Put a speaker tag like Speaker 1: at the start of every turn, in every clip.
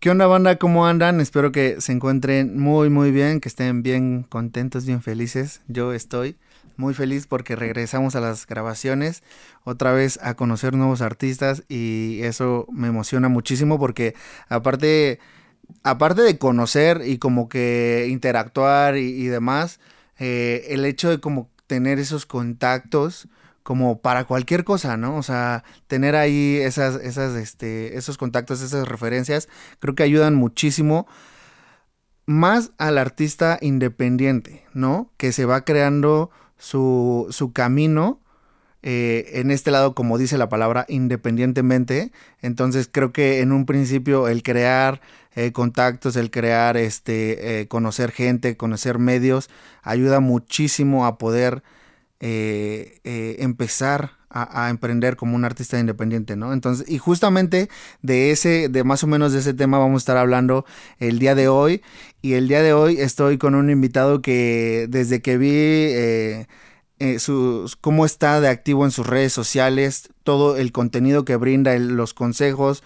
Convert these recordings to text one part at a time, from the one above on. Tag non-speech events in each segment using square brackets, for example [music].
Speaker 1: ¿Qué onda banda? ¿Cómo andan? Espero que se encuentren muy muy bien, que estén bien contentos, bien felices. Yo estoy muy feliz porque regresamos a las grabaciones, otra vez a conocer nuevos artistas y eso me emociona muchísimo porque aparte, aparte de conocer y como que interactuar y, demás, eh, el hecho de como tener esos contactos como para cualquier cosa, ¿no? O sea, tener ahí esas, esas, este, esos contactos, esas referencias, creo que ayudan muchísimo más al artista independiente, ¿no? Que se va creando su, su camino eh, en este lado, como dice la palabra, independientemente. Entonces creo que en un principio el crear eh, contactos, el crear, este, eh, conocer gente, conocer medios, ayuda muchísimo a poder eh, eh, empezar a, emprender como un artista independiente, ¿no? Entonces, y justamente de ese, de más o menos de ese tema vamos a estar hablando el día de hoy. Y el día de hoy estoy con un invitado que desde que vi eh, cómo está de activo en sus redes sociales, todo el contenido que brinda, los consejos,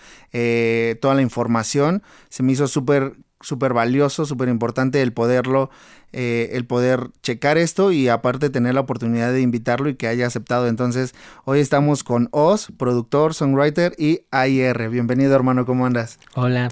Speaker 1: toda la información, se me hizo súper súper valioso, súper importante el poderlo eh, el poder checar esto y aparte tener la oportunidad de invitarlo y que haya aceptado. Entonces, hoy estamos con Oz, productor, songwriter y AIR. Bienvenido, hermano, ¿cómo andas?
Speaker 2: Hola.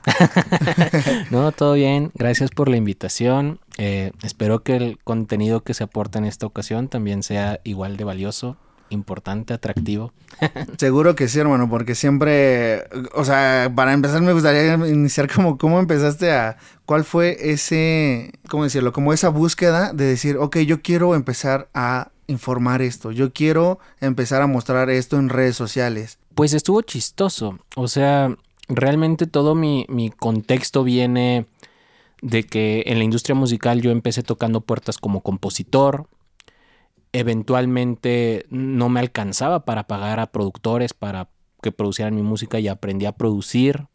Speaker 2: [laughs] no, todo bien. Gracias por la invitación. Eh, espero que el contenido que se aporta en esta ocasión también sea igual de valioso importante, atractivo. [laughs]
Speaker 1: Seguro que sí, hermano, porque siempre, o sea, para empezar me gustaría iniciar como cómo empezaste a, cuál fue ese, ¿cómo decirlo? Como esa búsqueda de decir, ok, yo quiero empezar a informar esto, yo quiero empezar a mostrar esto en redes sociales.
Speaker 2: Pues estuvo chistoso, o sea, realmente todo mi, mi contexto viene de que en la industria musical yo empecé tocando puertas como compositor, eventualmente no me alcanzaba para pagar a productores para que producieran mi música y aprendí a producir.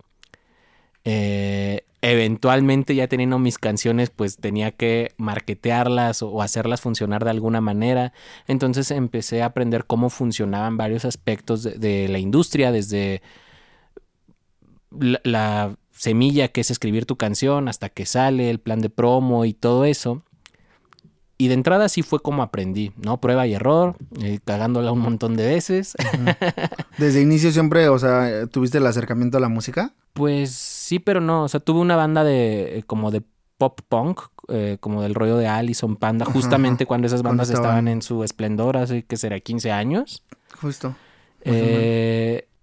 Speaker 2: Eh, eventualmente ya teniendo mis canciones pues tenía que marketearlas o, hacerlas funcionar de alguna manera. Entonces empecé a aprender cómo funcionaban varios aspectos de, la industria, desde la semilla que es escribir tu canción hasta que sale, el plan de promo y todo eso. Y de entrada sí fue como aprendí, ¿no? Prueba y error, eh, cagándola un montón de veces.
Speaker 1: Desde inicio siempre, o sea, ¿tuviste el acercamiento a la música?
Speaker 2: Pues sí, pero no. O sea, tuve una banda de eh, como de pop punk, eh, como del rollo de Allison Panda, justamente cuando esas bandas estaban... en su esplendor, hace que será 15 años.
Speaker 1: Justo.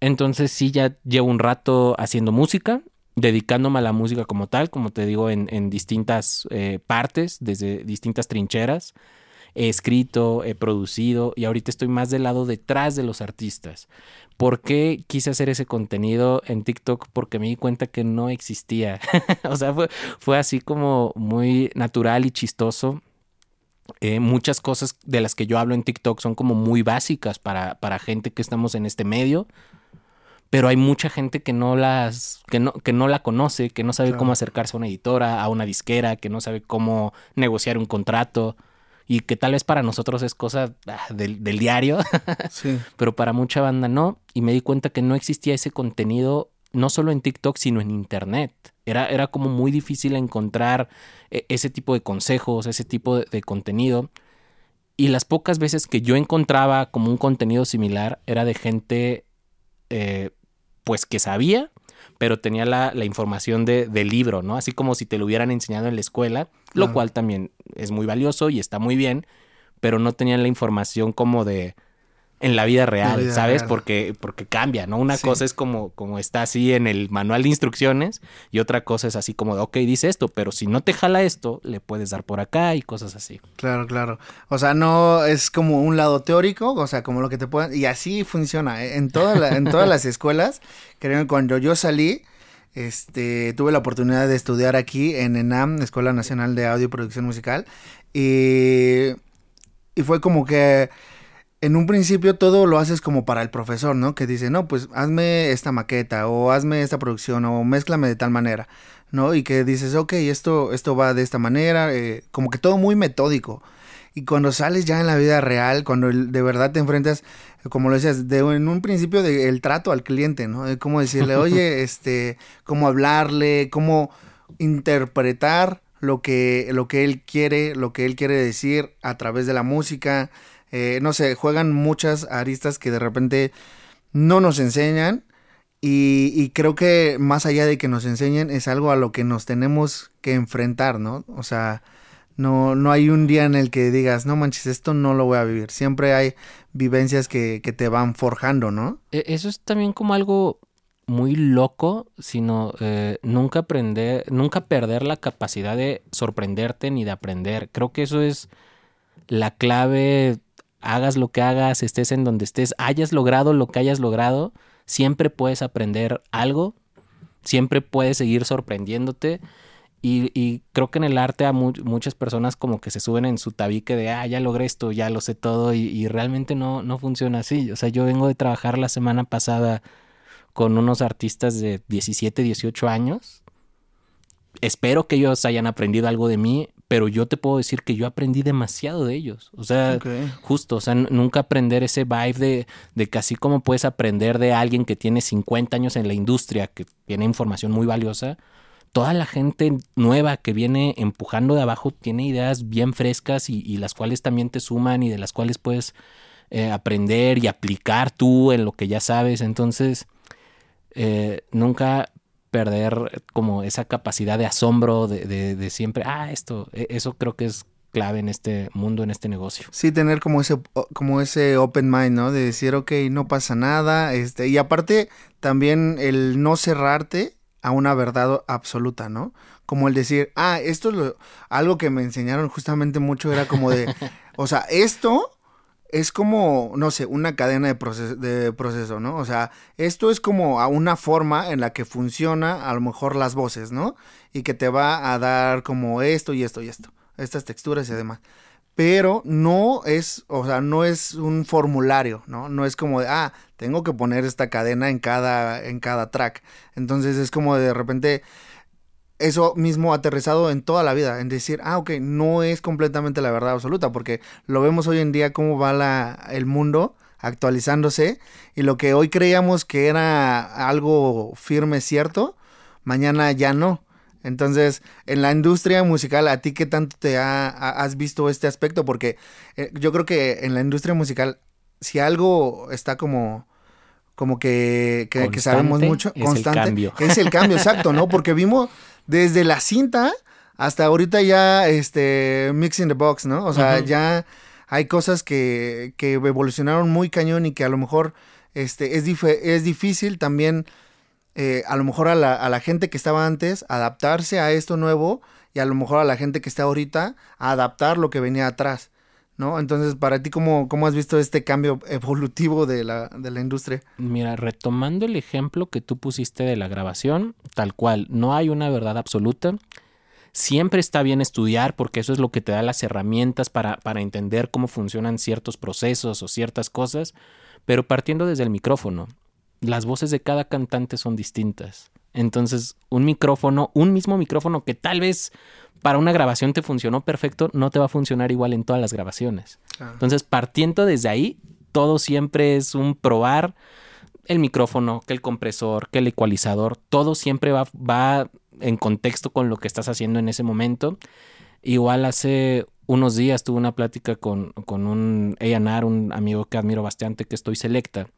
Speaker 2: entonces sí, ya llevo un rato haciendo música dedicándome a la música como tal, como te digo, en, distintas eh, partes, desde distintas trincheras. He escrito, he producido y ahorita estoy más del lado detrás de los artistas. ¿Por qué quise hacer ese contenido en TikTok? Porque me di cuenta que no existía. [laughs] o sea, fue, así como muy natural y chistoso. Eh, muchas cosas de las que yo hablo en TikTok son como muy básicas para, para gente que estamos en este medio pero hay mucha gente que no las que no que no la conoce, que no sabe cómo acercarse a una editora, a una disquera, que no sabe cómo negociar un contrato y que tal vez para nosotros es cosa ah, del, diario, [laughs] sí. pero para mucha banda no y me di cuenta que no existía ese contenido no solo en TikTok, sino en Internet. Era, era como muy difícil encontrar eh, ese tipo de consejos, ese tipo de, contenido. Y las pocas veces que yo encontraba como un contenido similar era de gente eh, pues que sabía, pero tenía la, información de, del libro, ¿no? Así como si te lo hubieran enseñado en la escuela, lo cual también es muy valioso y está muy bien, pero no tenían la información como de, en la vida real, ¿sabes? Porque, porque cambia, ¿no? Una cosa es como, como está así en el manual de instrucciones y otra cosa es así como, de, ok, dice esto, pero si no te jala esto, le puedes dar por acá y cosas así.
Speaker 1: Claro, claro. O sea, no es como un lado teórico, o sea, como lo que te puedan... Y así funciona, ¿eh? En, toda en todas las escuelas, creo que cuando yo salí, este, tuve la oportunidad de estudiar aquí en ENAM, Escuela Nacional de Audio y Producción Musical. Y, y fue como que en un principio todo lo haces como para el profesor, ¿no? Que dice, no, pues hazme esta maqueta o hazme esta producción o mézclame de tal manera, ¿no? Y que dices, ok, esto, esto va de esta manera, eh, como que todo muy metódico. Y cuando sales ya en la vida real, cuando de verdad te enfrentas, como lo decías, de, en un principio del trato al cliente, ¿no? De cómo decirle, oye, [laughs] este, cómo hablarle, cómo interpretar lo que, lo que él quiere, lo que él quiere decir a través de la música. Eh, no sé, juegan muchas aristas que de repente no nos enseñan. Y, creo que más allá de que nos enseñen, es algo a lo que nos tenemos que enfrentar, ¿no? O sea, no, no hay un día en el que digas, no manches, esto no lo voy a vivir. Siempre hay vivencias que, que te van forjando, ¿no?
Speaker 2: E, eso es también como algo muy loco, sino eh, nunca aprender, nunca perder la capacidad de sorprenderte ni de aprender. Creo que eso es la clave. Hagas lo que hagas, estés en donde estés, hayas logrado lo que hayas logrado, siempre puedes aprender algo, siempre puedes seguir sorprendiéndote y, creo que en el arte a muchas personas como que se suben en su tabique de, ah, ya logré esto, ya lo sé todo, y, realmente no, no funciona así. O sea, yo vengo de trabajar la semana pasada con unos artistas de 17, 18 años. Espero que ellos hayan aprendido algo de mí, pero yo te puedo decir que yo aprendí demasiado de ellos. O sea, justo, o sea, nunca aprender ese vibe de, de que así como puedes aprender de alguien que tiene 50 años en la industria, que tiene información muy valiosa, toda la gente nueva que viene empujando de abajo tiene ideas bien frescas y, las cuales también te suman y de las cuales puedes eh, aprender y aplicar tú en lo que ya sabes. Entonces, eh, nunca perder como esa capacidad de asombro de, siempre, ah, esto, e, eso creo que es clave en este mundo, en este negocio.
Speaker 1: Sí, tener como ese, como ese open mind, ¿no? De decir, ok, no pasa nada, este, y aparte también el no cerrarte a una verdad absoluta, ¿no? Como el decir, ah, esto es lo, algo que me enseñaron justamente mucho, era como de, [laughs] o sea, esto es como, no sé, una cadena de proceso, de proceso, ¿no? O sea, esto es como una forma en la que funciona a lo mejor las voces, ¿no? Y que te va a dar como esto y esto y esto, estas texturas y demás pero no es, o sea, no es un formulario, ¿no? No es como de, ah, tengo que poner esta cadena en cada, en cada track. Entonces es como de repente eso mismo aterrizado en toda la vida, en decir, ah, ok, no es completamente la verdad absoluta, porque lo vemos hoy en día cómo va la, el mundo actualizándose y lo que hoy creíamos que era algo firme, cierto, mañana ya no. Entonces, en la industria musical, ¿a ti qué tanto te ha, has visto este aspecto? Porque eh, yo creo que en la industria musical, si algo está como, como que, que, sabemos mucho,
Speaker 2: es constante, el cambio.
Speaker 1: es el cambio, exacto, ¿no? Porque vimos desde la cinta hasta ahorita ya, este, mixing the box, ¿no? O sea, ya hay cosas que, que evolucionaron muy cañón y que a lo mejor, este, es, es difícil también eh, a lo mejor a la, a la, gente que estaba antes, adaptarse a esto nuevo y a lo mejor a la gente que está ahorita, adaptar lo que venía atrás, ¿no? Entonces, para ti, ¿cómo, cómo has visto este cambio evolutivo de la, de la industria?
Speaker 2: Mira, retomando el ejemplo que tú pusiste de la grabación, tal cual, no hay una verdad absoluta. Siempre está bien estudiar porque eso es lo que te da las herramientas para, para entender cómo funcionan ciertos procesos o ciertas cosas, pero partiendo desde el micrófono las voces de cada cantante son distintas. Entonces, un micrófono, un mismo micrófono que tal vez para una grabación te funcionó perfecto, no te va a funcionar igual en todas las grabaciones. Entonces, partiendo desde ahí, todo siempre es un probar el micrófono, que el compresor, que el ecualizador, todo siempre va, va en contexto con lo que estás haciendo en ese momento. Igual hace unos días tuve una plática con, con un A&R, un amigo que admiro bastante, que estoy selecta.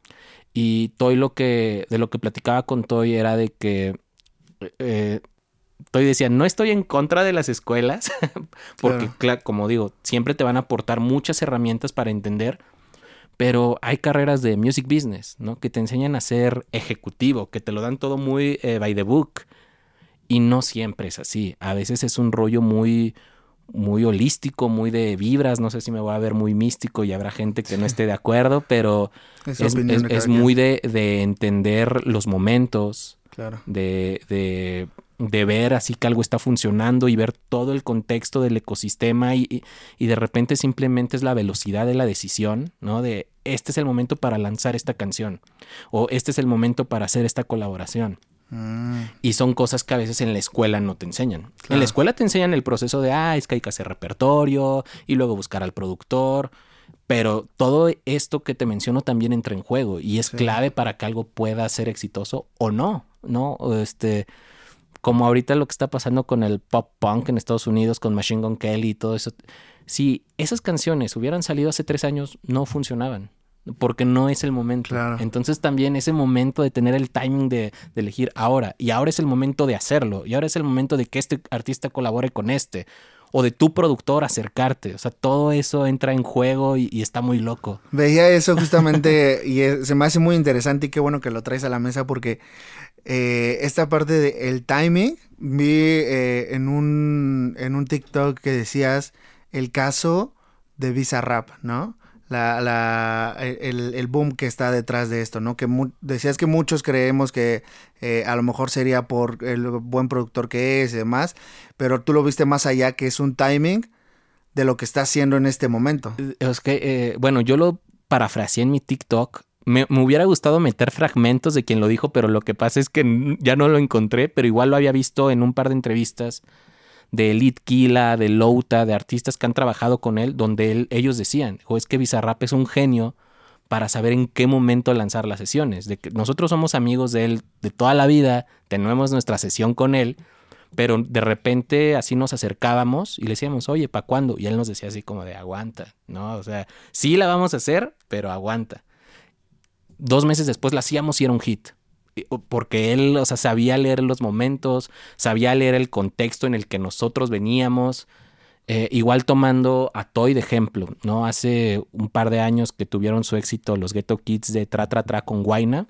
Speaker 2: Y Toy lo que, de lo que platicaba con Toy era de que eh, Toy decía, no estoy en contra de las escuelas, [laughs] porque como digo, siempre te van a aportar muchas herramientas para entender, pero hay carreras de music business, ¿no? Que te enseñan a ser ejecutivo, que te lo dan todo muy eh, by the book. Y no siempre es así. A veces es un rollo muy, muy holístico, muy de vibras, no sé si me voy a ver muy místico y habrá gente que no esté de acuerdo, pero
Speaker 1: Es
Speaker 2: es, muy de, de entender los momentos,
Speaker 1: Claro.
Speaker 2: de, de, de ver así que algo está funcionando y ver todo el contexto del ecosistema y, y- de repente simplemente es la velocidad de la decisión, ¿no? De este es el momento para lanzar esta canción o este es el momento para hacer esta colaboración.
Speaker 1: Mm,
Speaker 2: Y son cosas que a veces en la escuela no te enseñan. En la escuela te enseñan el proceso de, ah, es que hay que hacer repertorio y luego buscar al productor. Pero todo esto que te menciono también entra en juego y es
Speaker 1: Sí.
Speaker 2: clave para que algo pueda ser exitoso o no, ¿no? Este, como ahorita lo que está pasando con el pop punk en Estados Unidos, con Machine Gun Kelly y todo eso. Si esas canciones hubieran salido hace tres años, no funcionaban. Porque no es el momento.
Speaker 1: Claro.
Speaker 2: Entonces también ese momento de tener el timing de, de elegir ahora. Y ahora es el momento de hacerlo. Y ahora es el momento de que este artista colabore con este. O de tu productor acercarte. O sea, todo eso entra en juego y, y está muy loco.
Speaker 1: Veía eso justamente [laughs] y se me hace muy interesante y qué bueno que lo traes a la mesa porque eh, esta parte del timing vi eh, en, un, en un TikTok que decías el caso de Visa Rap, ¿no? La, el, el boom que está detrás de esto, ¿no? Que decías que muchos creemos que eh, a lo mejor sería por el buen productor que es y demás, pero tú lo viste más allá que es un timing de lo que está haciendo en este momento.
Speaker 2: Es que, bueno, yo lo parafraseé en mi TikTok. Me, hubiera gustado meter fragmentos de quien lo dijo, pero lo que pasa es que ya no lo encontré, pero igual lo había visto en un par de entrevistas de Elite Kila, de Louta, de artistas que han trabajado con él, donde él- ellos decían, o es que Bizarrap es un genio para saber en qué momento lanzar las sesiones. De que nosotros somos amigos de él de toda la vida, tenemos nuestra sesión con él, pero de repente así nos acercábamos y le decíamos, oye, ¿para cuándo? Y él nos decía así como de aguanta, ¿no? O sea, sí la vamos a hacer, pero aguanta. Dos meses después la hacíamos y era un hit. Porque él, o sea, sabía leer los momentos, sabía leer el contexto en el que nosotros veníamos. Eh, igual tomando a Toy de ejemplo, ¿no? Hace un par de años que tuvieron su éxito los Ghetto Kids de Tra Tra Tra con Guaina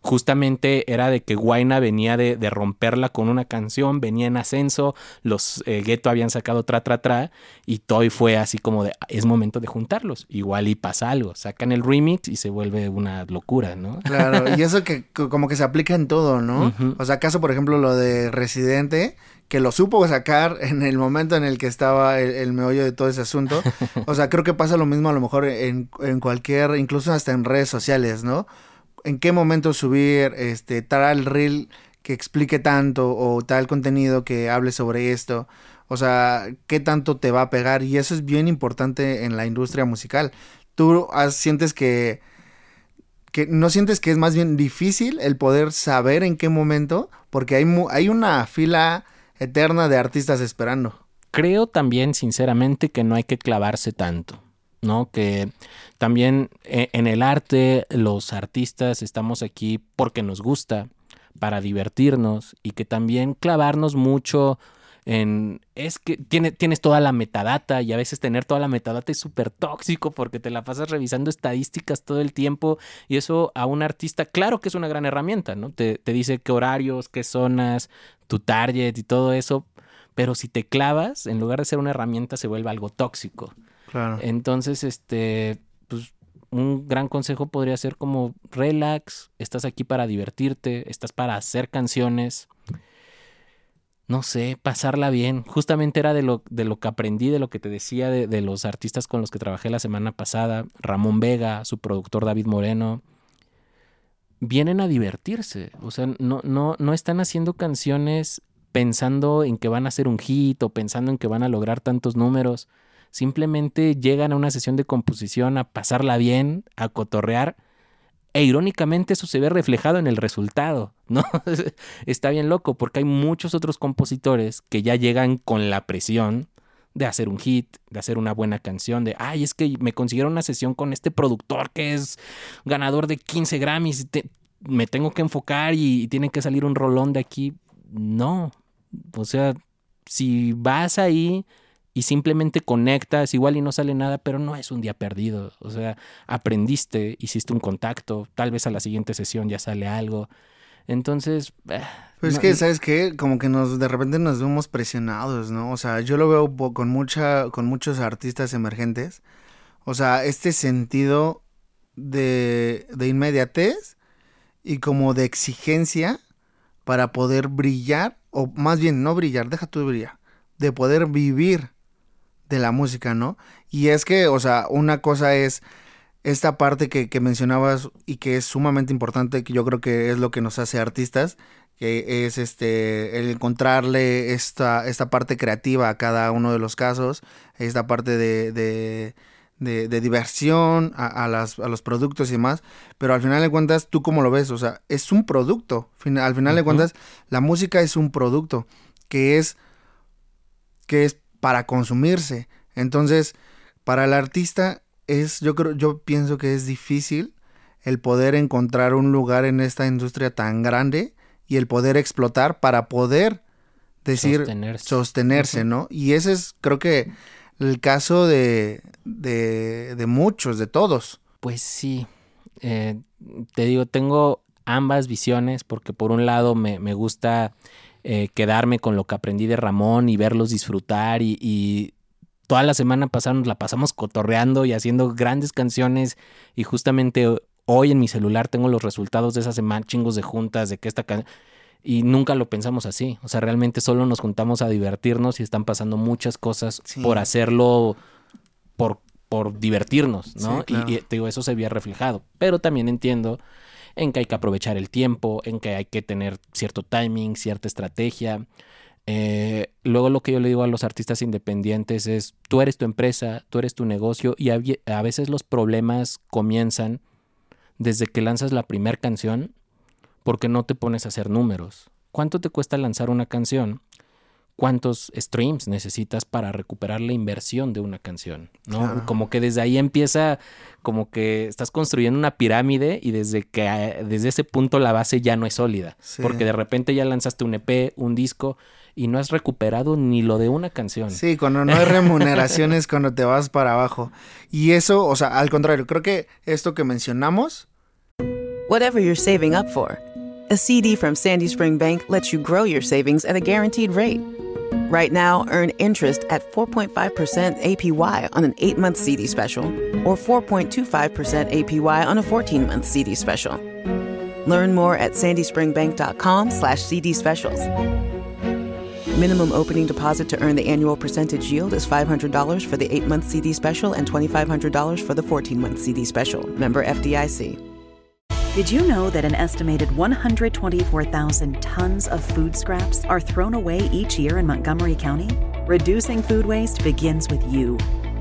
Speaker 2: justamente era de que Guaina venía de, de romperla con una canción, venía en ascenso, los eh, Ghetto habían sacado tra tra tra y Toy fue así como de es momento de juntarlos, igual y pasa algo, sacan el remix y se vuelve una locura, ¿no?
Speaker 1: Claro, y eso que co- como que se aplica en todo, ¿no? O sea, acaso, por ejemplo, lo de Residente, que lo supo sacar en el momento en el que estaba el, el meollo de todo ese asunto. [laughs] O sea, creo que pasa lo mismo a lo mejor en, en cualquier, incluso hasta en redes sociales, ¿no? En qué momento subir este tal reel que explique tanto o tal contenido que hable sobre esto. O sea, qué tanto te va a pegar. Y eso es bien importante en la industria musical. ¿Tú sientes que que no sientes que es más bien difícil el poder saber en qué momento, porque hay, mu- hay una fila eterna de artistas esperando.
Speaker 2: Creo también, sinceramente, que no hay que clavarse tanto, ¿no? Que también eh, en el arte los artistas estamos aquí porque nos gusta, para divertirnos y que también clavarnos mucho en... Es que tiene, tienes toda la metadata y a veces tener toda la metadata es súper tóxico porque te la pasas revisando estadísticas todo el tiempo y eso a un artista, claro que es una gran herramienta, ¿no? Te, te dice qué horarios, qué zonas, tu target y todo eso, pero si te clavas, en lugar de ser una herramienta, se vuelve algo tóxico.
Speaker 1: Claro.
Speaker 2: Entonces, este, pues un gran consejo podría ser como relax, estás aquí para divertirte, estás para hacer canciones. No sé, pasarla bien. Justamente era de lo, de lo que aprendí, de lo que te decía de, de los artistas con los que trabajé la semana pasada. Ramón Vega, su productor David Moreno. Vienen a divertirse. O sea, no, no, no están haciendo canciones pensando en que van a ser un hit o pensando en que van a lograr tantos números. Simplemente llegan a una sesión de composición a pasarla bien, a cotorrear. E irónicamente eso se ve reflejado en el resultado, ¿no? [laughs] Está bien loco porque hay muchos otros compositores que ya llegan con la presión de hacer un hit, de hacer una buena canción, de, ay, es que me consiguieron una sesión con este productor que es ganador de 15 Grammys, me tengo que enfocar y, y tiene que salir un rolón de aquí. No, o sea, si vas ahí y simplemente conectas, igual y no sale nada, pero no es un día perdido. O sea, aprendiste, hiciste un contacto, tal vez a la siguiente sesión ya sale algo. Entonces... eh,
Speaker 1: Pues es que, ¿sabes qué? Como que nos de repente nos vemos presionados, ¿no? O sea, yo lo veo con mucha, con muchos artistas emergentes. O sea, este sentido de, de inmediatez y como de exigencia para poder brillar, o más bien no brillar, deja de brillar, de poder vivir de la música, ¿no? Y es que, o sea, una cosa es esta parte que, que mencionabas y que es sumamente importante, que yo creo que es lo que nos hace artistas, que es este el encontrarle esta, esta parte creativa a cada uno de los casos, esta parte de, de, de- de diversión a, a las, a los productos y demás, pero al final de cuentas, ¿tú cómo lo ves? O sea, es un producto, al final de cuentas, la música es un producto que es, que es para consumirse, entonces, para el artista es, yo creo, yo pienso que es difícil el poder encontrar un lugar en esta industria tan grande y el poder explotar para poder decir
Speaker 2: Sostenerse.
Speaker 1: sostenerse. ¿no? Y ese es, creo que, el caso de, de, de muchos, de todos.
Speaker 2: Pues sí, Eh, te digo, tengo ambas visiones porque por un lado me, me gusta eh, quedarme con lo que aprendí de Ramón y verlos disfrutar y, y toda la semana pasada nos la pasamos cotorreando y haciendo grandes canciones y justamente hoy en mi celular tengo los resultados de esa semana, chingos de juntas, de que esta. Y nunca lo pensamos así. O sea, realmente solo nos juntamos a divertirnos y están pasando muchas cosas
Speaker 1: Sí.
Speaker 2: por hacerlo, por, por divertirnos, ¿no?
Speaker 1: Sí, claro.
Speaker 2: y, y te digo, eso se había reflejado. Pero también entiendo en que hay que aprovechar el tiempo, en que hay que tener cierto timing, cierta estrategia. Eh, luego lo que yo le digo a los artistas independientes es, tú eres tu empresa, tú eres tu negocio y a, a veces los problemas comienzan desde que lanzas la primera canción porque no te pones a hacer números. ¿Cuánto te cuesta lanzar una canción? ¿Cuántos streams necesitas para recuperar la inversión de una canción? ¿no?
Speaker 1: Claro.
Speaker 2: Como que desde ahí empieza, como que estás construyendo una pirámide y desde que desde ese punto la base ya no es sólida.
Speaker 1: Sí.
Speaker 2: Porque de repente ya lanzaste un EP, un disco y no has recuperado ni lo de una canción.
Speaker 1: Sí, cuando no hay remuneraciones, cuando te vas para abajo. Y eso, o sea, al contrario, creo que esto que mencionamos,
Speaker 3: Whatever you're saving up for, a CD from Sandy Spring Bank lets you grow your savings at a guaranteed rate. Right now, earn interest at 4.5% APY on an 8 month CD special or 4.25% APY on a 14 month CD special. Learn more at sandyspringbank.com slash CD specials. Minimum opening deposit to earn the annual percentage yield is $500 for the 8 month CD special and $2,500 for the 14 month CD special. Member FDIC.
Speaker 4: Did you know that an estimated 124,000 tons of food scraps are thrown away each year in Montgomery County? Reducing food waste begins with you.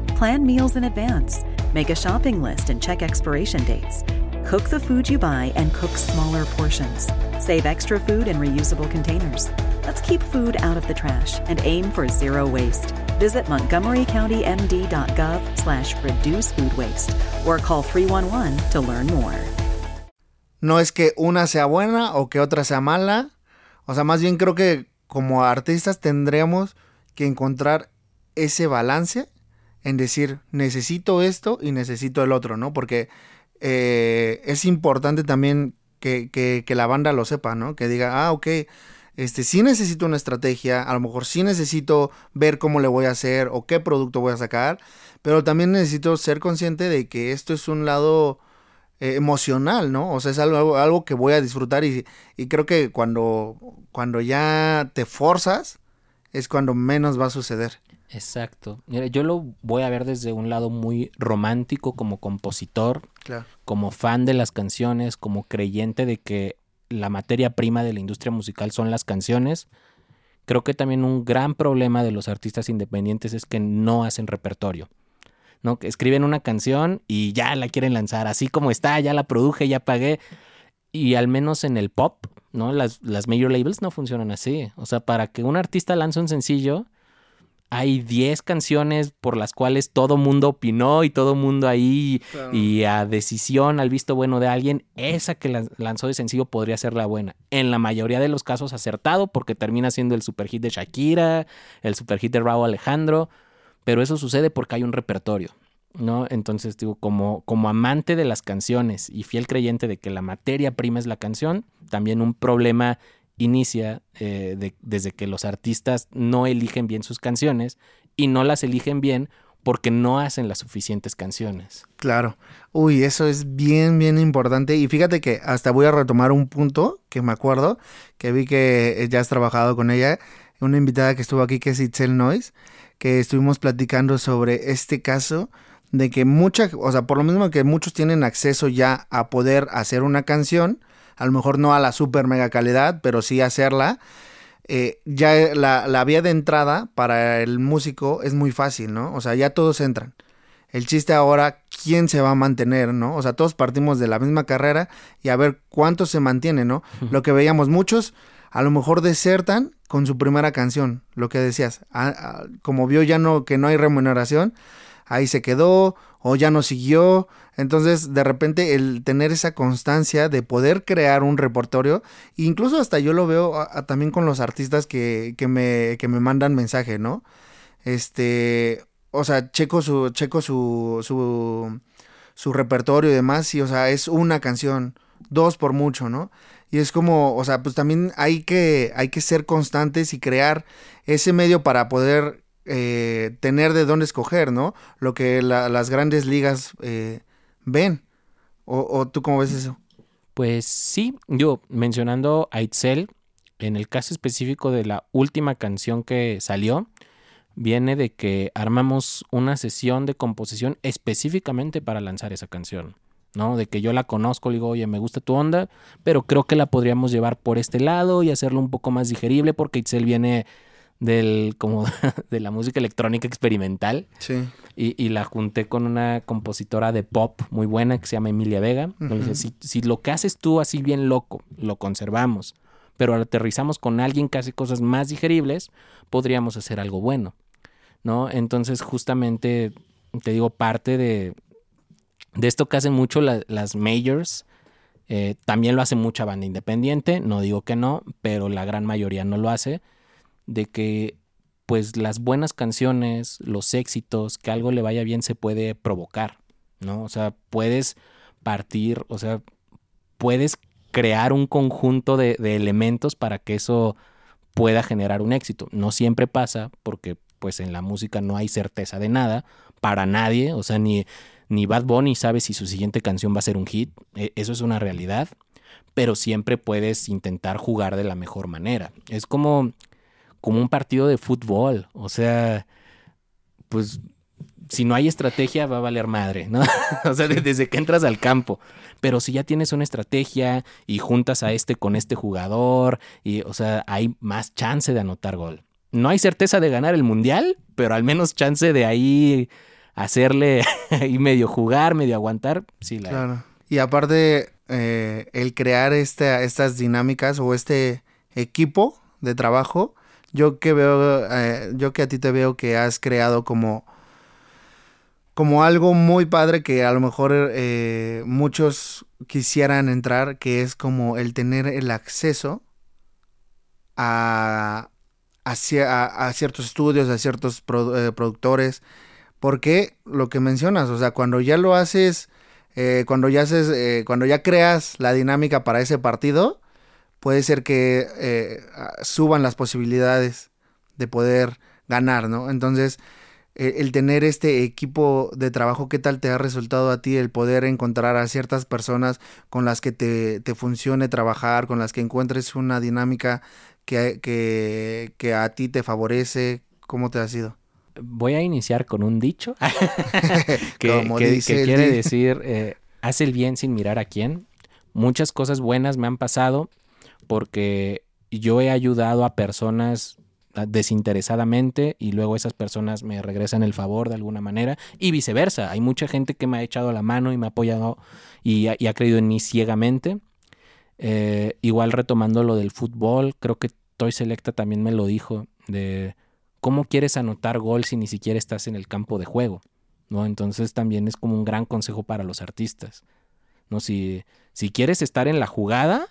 Speaker 4: Plan meals in advance, make a shopping list and check expiration dates. Cook the food you buy and cook smaller portions. Save extra food in reusable containers. Let's keep food out of the trash and aim for zero waste. Visit montgomerycountymd.gov slash reduce food waste or call 311 to learn more.
Speaker 1: No es que una sea buena o que otra sea mala. O sea, más bien creo que como artistas tendríamos que encontrar ese balance en decir, necesito esto y necesito el otro, ¿no? Porque eh, es importante también que, que- que la banda lo sepa, ¿no? Que diga, ah, ok, este, sí necesito una estrategia, a lo mejor sí necesito ver cómo le voy a hacer o qué producto voy a sacar, pero también necesito ser consciente de que esto es un lado eh, emocional, ¿no? O sea, es algo, algo que voy a disfrutar y, y creo que cuando, cuando ya te forzas es cuando menos va a suceder.
Speaker 2: Exacto. Mira, yo lo voy a ver desde un lado muy romántico como compositor,
Speaker 1: Claro.
Speaker 2: como fan de las canciones, como creyente de que la materia prima de la industria musical son las canciones. Creo que también un gran problema de los artistas independientes es que no hacen repertorio. ¿No? Que escriben una canción y ya la quieren lanzar así como está, ya la produje, ya pagué. Y al menos en el pop, ¿no? Las, las major labels no funcionan así. O sea, para que un artista lance un sencillo, hay 10 canciones por las cuales todo mundo opinó y todo mundo ahí y a decisión, al visto bueno de alguien, esa que lan- lanzó de sencillo podría ser la buena. En la mayoría de los casos acertado porque termina siendo el superhit de Shakira, el superhit de Raúl Alejandro, pero eso sucede porque hay un repertorio. ¿no? Entonces, digo, como, como amante de las canciones y fiel creyente de que la materia prima es la canción, también un problema inicia eh, desde que los artistas no eligen bien sus canciones y no las eligen bien porque no hacen las suficientes canciones.
Speaker 1: Claro. Uy, eso es bien, bien importante. Y fíjate que hasta voy a retomar un punto que me acuerdo, que vi que ya has trabajado con ella, una invitada que estuvo aquí que es Itzel Noise, que estuvimos platicando sobre este caso de que mucha, o sea, por lo mismo que muchos tienen acceso ya a poder hacer una canción, a lo mejor no a la super mega calidad, pero sí hacerla eh, ya la, la, vía de entrada para el músico es muy fácil, ¿no? O sea, ya todos entran. El chiste ahora, ¿quién se va a mantener, no? O sea, todos partimos de la misma carrera y a ver cuánto se mantiene, ¿no? Lo que veíamos muchos, a lo mejor desertan con su primera canción, lo que decías. como vio ya no que no hay remuneración, ahí se quedó o ya no siguió. Entonces, de repente, el tener esa constancia de poder crear un repertorio, incluso hasta yo lo veo también con los artistas que, que, me, que me mandan mensaje, ¿no? Este, o sea, checo su, checo su, su, su repertorio y demás, y o sea, es una canción, dos por mucho, ¿no? Y es como, o sea, pues también hay que, hay que ser constantes y crear ese medio para poder eh, tener de dónde escoger, ¿no? Lo que las grandes ligas eh, ven. O, tú cómo ves eso?
Speaker 2: Pues sí, yo mencionando a Itzel, en el caso específico de la última canción que salió, viene de que armamos una sesión de composición específicamente para lanzar esa canción. ¿No? De que yo la conozco, le digo, oye, me gusta tu onda, pero creo que la podríamos llevar por este lado y hacerlo un poco más digerible porque Itzel viene del como [laughs] de la música electrónica experimental.
Speaker 1: Sí.
Speaker 2: Y, la junté con una compositora de pop muy buena que se llama Emilia Vega. si, si, lo que haces tú así bien loco, lo conservamos, pero aterrizamos con alguien que hace cosas más digeribles, podríamos hacer algo bueno. ¿No? Entonces, justamente, te digo, parte de, de esto que hacen mucho las majors. Eh, también lo hace mucha banda independiente, no digo que no, pero la gran mayoría no lo hace de que pues las buenas canciones, los éxitos, que algo le vaya bien se puede provocar, ¿no? O sea, puedes partir, o sea, puedes crear un conjunto de, elementos para que eso pueda generar un éxito. No siempre pasa porque pues en la música no hay certeza de nada para nadie, o sea, ni, ni Bad Bunny sabe si su siguiente canción va a ser un hit, e, eso es una realidad, pero siempre puedes intentar jugar de la mejor manera. Es como como un partido de fútbol. O sea, pues si no hay estrategia va a valer madre, ¿no? [laughs] o sea, desde que entras al campo. Pero si ya tienes una estrategia y juntas a este con este jugador, y, o sea, hay más chance de anotar gol. No hay certeza de ganar el mundial, pero al menos chance de ahí hacerle [laughs] y medio jugar, medio aguantar. Sí, la...
Speaker 1: Claro. Y aparte, eh, el crear este, estas dinámicas o este equipo de trabajo yo que veo, eh, yo que a ti te veo que has creado como, como algo muy padre que a lo mejor eh, muchos quisieran entrar, que es como el tener el acceso a, a, ciertos estudios, a ciertos productores, porque lo que mencionas, o sea, cuando ya lo haces, cuando ya haces, cuando ya creas la dinámica para ese partido, puede ser que eh, suban las posibilidades de poder ganar, ¿no? Entonces, e, el tener este equipo de trabajo, ¿qué tal te ha resultado a ti el poder encontrar a ciertas personas con las que te, te funcione trabajar, con las que encuentres una dinámica que, que, a ti te favorece? ¿Cómo te ha sido?
Speaker 2: Voy a iniciar con un dicho [laughs] [laughs] que, quiere decir, eh, haz el bien sin mirar a quién. Muchas cosas buenas me han pasado porque yo he ayudado a personas desinteresadamente y luego esas personas me regresan el favor de alguna manera y viceversa. Hay mucha gente que me ha echado la mano y me ha apoyado y, ha creído en mí ciegamente. Eh, igual retomando lo del fútbol, creo que Toy Selecta también me lo dijo, de cómo quieres anotar gol si ni siquiera estás en el campo de juego, ¿no? Entonces también es como un gran consejo para los artistas, ¿no? Si, si quieres estar en la jugada,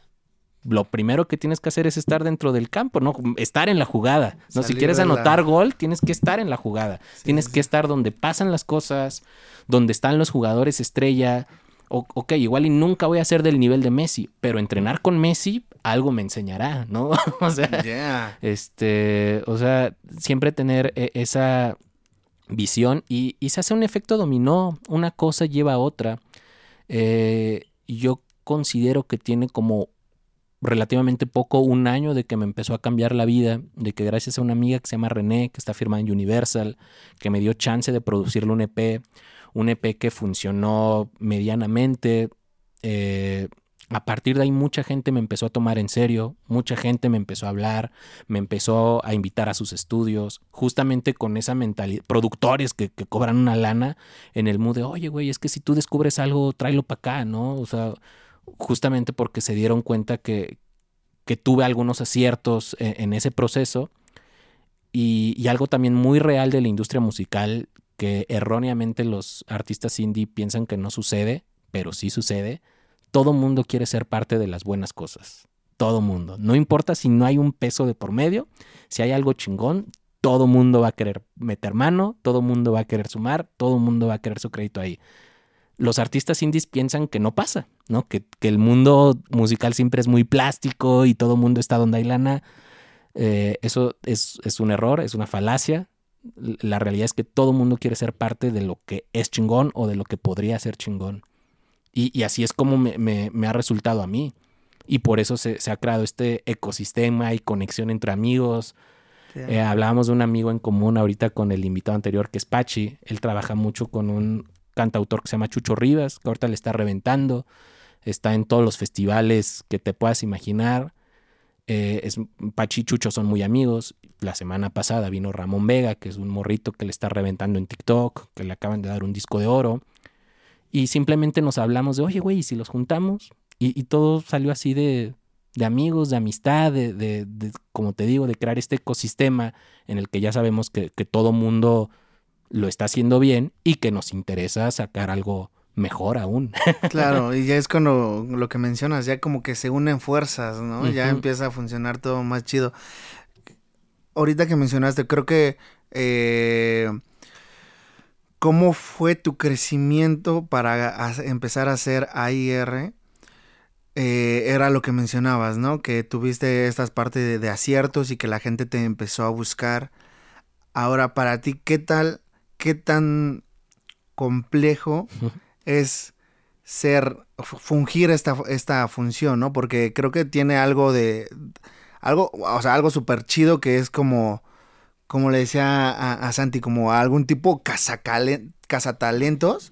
Speaker 2: lo primero que tienes que hacer es estar dentro del campo, ¿no? Estar en la jugada. ¿no? Si quieres
Speaker 1: la-
Speaker 2: anotar gol, tienes que estar en la jugada. tienes que estar donde pasan las cosas, donde están los jugadores estrella. O- ok, igual y nunca voy a ser del nivel de Messi, pero entrenar con Messi algo me enseñará, ¿no? [laughs] o sea,
Speaker 1: Yeah.
Speaker 2: este, o sea, siempre tener eh, esa visión y, y se hace un efecto dominó, una cosa lleva a otra. Eh, yo considero que tiene como relativamente poco, un año de que me empezó a cambiar la vida, de que gracias a una amiga que se llama René, que está firmada en Universal, que me dio chance de producirle un EP, un EP que funcionó medianamente. eh, a partir de ahí mucha gente me empezó a tomar en serio, mucha gente me empezó a hablar, me empezó a invitar a sus estudios, justamente con esa mentalidad, productores que, cobran una lana en el mood de, oye, güey, es que si tú descubres algo, tráelo para acá, ¿no? O sea, justamente porque se dieron cuenta que, que tuve algunos aciertos en, en ese proceso y algo también muy real de la industria musical que erróneamente los artistas indie piensan que no sucede, pero sí sucede. Todo mundo quiere ser parte de las buenas cosas. Todo mundo. No importa si no hay un peso de por medio, si hay algo chingón, todo mundo va a querer meter mano, todo mundo va a querer sumar, todo mundo va a querer su crédito ahí. Los artistas indies piensan que no pasa, ¿no? Que, que el mundo musical siempre es muy plástico y todo mundo está donde hay lana. Eh, eso es, es un error, es una falacia. La realidad es que todo mundo quiere ser parte de lo que es chingón o de lo que podría ser chingón. Y, y así es como me, me- me ha resultado a mí. Y por eso se, se ha creado este ecosistema y conexión entre amigos. Eh, hablábamos de un amigo en común ahorita con el invitado anterior que es Pachi. Él trabaja mucho con un cantautor que se llama Chucho Rivas, que ahorita le está reventando. Está en todos los festivales que te puedas imaginar. Eh, es, Pachi y Chucho son muy amigos. La semana pasada vino Ramón Vega, que es un morrito que le está reventando en TikTok, que le acaban de dar un disco de oro. Y simplemente nos hablamos de, oye, güey, ¿y si los juntamos? Y, y todo salió así de, de amigos, de amistad, de, de- de, como te digo, de crear este ecosistema en el que ya sabemos que, que todo mundo lo está haciendo bien y que nos interesa sacar algo mejor aún. [laughs]
Speaker 1: Claro, y ya es cuando lo que mencionas, ya como que se unen fuerzas, ¿no? Ya empieza a funcionar todo más chido. Ahorita que mencionaste, creo que eh, ¿cómo fue tu crecimiento para ha- empezar a hacer AIR? Eh, era lo que mencionabas, ¿no? Que tuviste estas partes de, de aciertos y que la gente te empezó a buscar. Ahora, para ti, ¿qué tal, qué tan complejo es ser, fu- fungir esta, esta función, ¿no? Porque creo que tiene algo de, algo, o sea, algo súper chido que es como, como le decía a, a Santi, como algún tipo cazatalentos,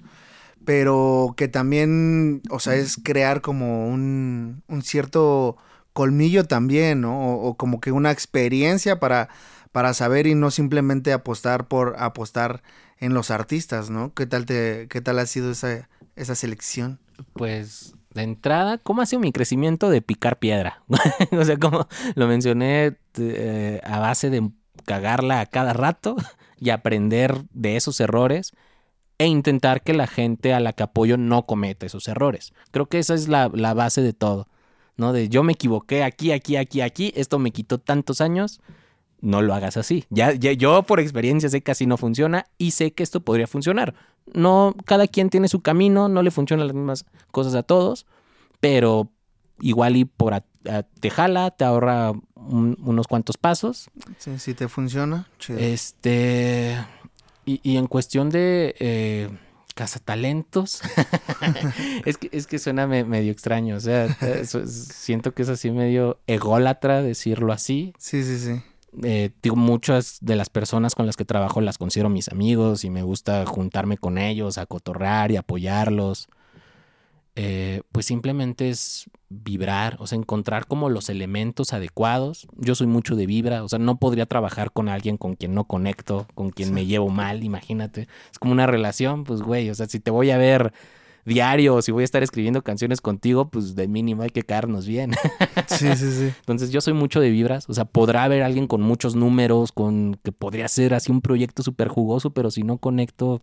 Speaker 1: pero que también, o sea, es crear como un, un cierto colmillo también, ¿no? O, o como que una experiencia para, para saber y no simplemente apostar por apostar en los artistas, ¿no? ¿Qué tal te, qué tal ha sido esa, esa selección?
Speaker 2: Pues de entrada, ¿cómo ha sido mi crecimiento de picar piedra? [laughs] o sea, como lo mencioné eh, a base de cagarla a cada rato [laughs] y aprender de esos errores e intentar que la gente a la que apoyo no cometa esos errores. Creo que esa es la, la base de todo, ¿no? De yo me equivoqué aquí, aquí, aquí, aquí, esto me quitó tantos años, no lo hagas así. Ya, ya- yo por experiencia sé que así no funciona y sé que esto podría funcionar. No, cada quien tiene su camino, no le funcionan las mismas cosas a todos, pero igual y por a- a- te jala, te ahorra un- unos cuantos pasos.
Speaker 1: Sí, si te funciona, chido.
Speaker 2: Este. Y, y en cuestión de eh, cazatalentos, [laughs] es, que, es que suena me- medio extraño. O sea, [laughs] eh, siento que es así medio ególatra decirlo así.
Speaker 1: sí, sí, sí.
Speaker 2: Eh, digo, muchas de las personas con las que trabajo las considero mis amigos y me gusta juntarme con ellos, a y apoyarlos. Eh, pues simplemente es vibrar, o sea, encontrar como los elementos adecuados. Yo soy mucho de vibra, o sea, no podría trabajar con alguien con quien no conecto, con quien
Speaker 1: Sí.
Speaker 2: me llevo mal, imagínate. Es como una relación, pues güey, o sea, si te voy a ver diario si voy a estar escribiendo canciones contigo, pues de mínimo hay que caernos bien. [laughs]
Speaker 1: Sí, sí, sí.
Speaker 2: Entonces yo soy mucho de vibras, o sea, podrá haber alguien con muchos números, con que podría ser así un proyecto súper jugoso, pero si no conecto,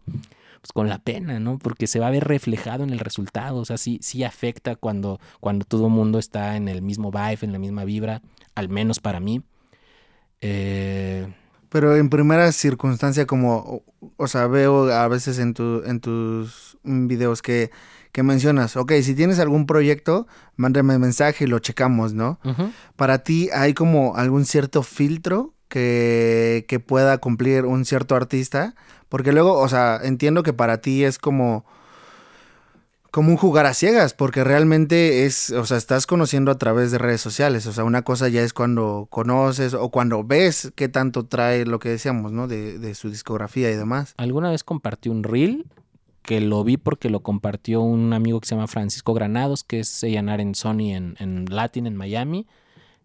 Speaker 2: pues con la pena, ¿no? Porque se va a ver reflejado en el resultado, o sea, sí, sí afecta cuando, cuando todo el mundo está en el mismo vibe, en la misma vibra, al menos para mí. Eh,
Speaker 1: Pero en primera circunstancia, como, o sea, veo a veces en, tu, en tus videos que, que mencionas, ok, si tienes algún proyecto, mándame mensaje y lo checamos, ¿no? Para ti hay como algún cierto filtro que, que pueda cumplir un cierto artista, porque luego, o sea, entiendo que para ti es como como un jugar a ciegas, porque realmente es, o sea, estás conociendo a través de redes sociales, o sea, una cosa ya es cuando conoces o cuando ves qué tanto trae lo que decíamos, ¿no? De, de su discografía y demás.
Speaker 2: Alguna vez compartí un reel que lo vi porque lo compartió un amigo que se llama Francisco Granados, que es A&R en Sony en, en Latin, en Miami.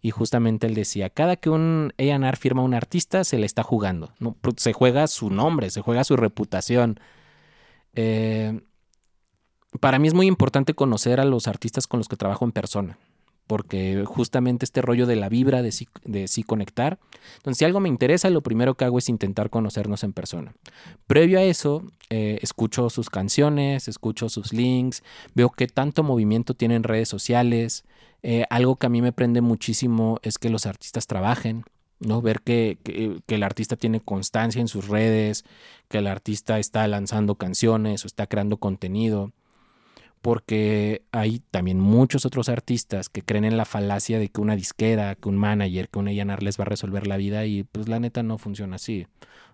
Speaker 2: Y justamente él decía, cada que un A&R firma a un artista, se le está jugando. ¿no? Se juega su nombre, se juega su reputación. Eh, para mí es muy importante conocer a los artistas con los que trabajo en persona. Porque justamente este rollo de la vibra, de sí, de sí conectar. Entonces, si algo me interesa, lo primero que hago es intentar conocernos en persona. Previo a eso, eh, escucho sus canciones, escucho sus links, veo qué tanto movimiento tienen en redes sociales. Eh, algo que a mí me prende muchísimo es que los artistas trabajen, ¿no? Ver que, que, que el artista tiene constancia en sus redes, que el artista está lanzando canciones o está creando contenido. Porque hay también muchos otros artistas que creen en la falacia de que una disquera, que un manager, que un A&R les va a resolver la vida y pues la neta no funciona así.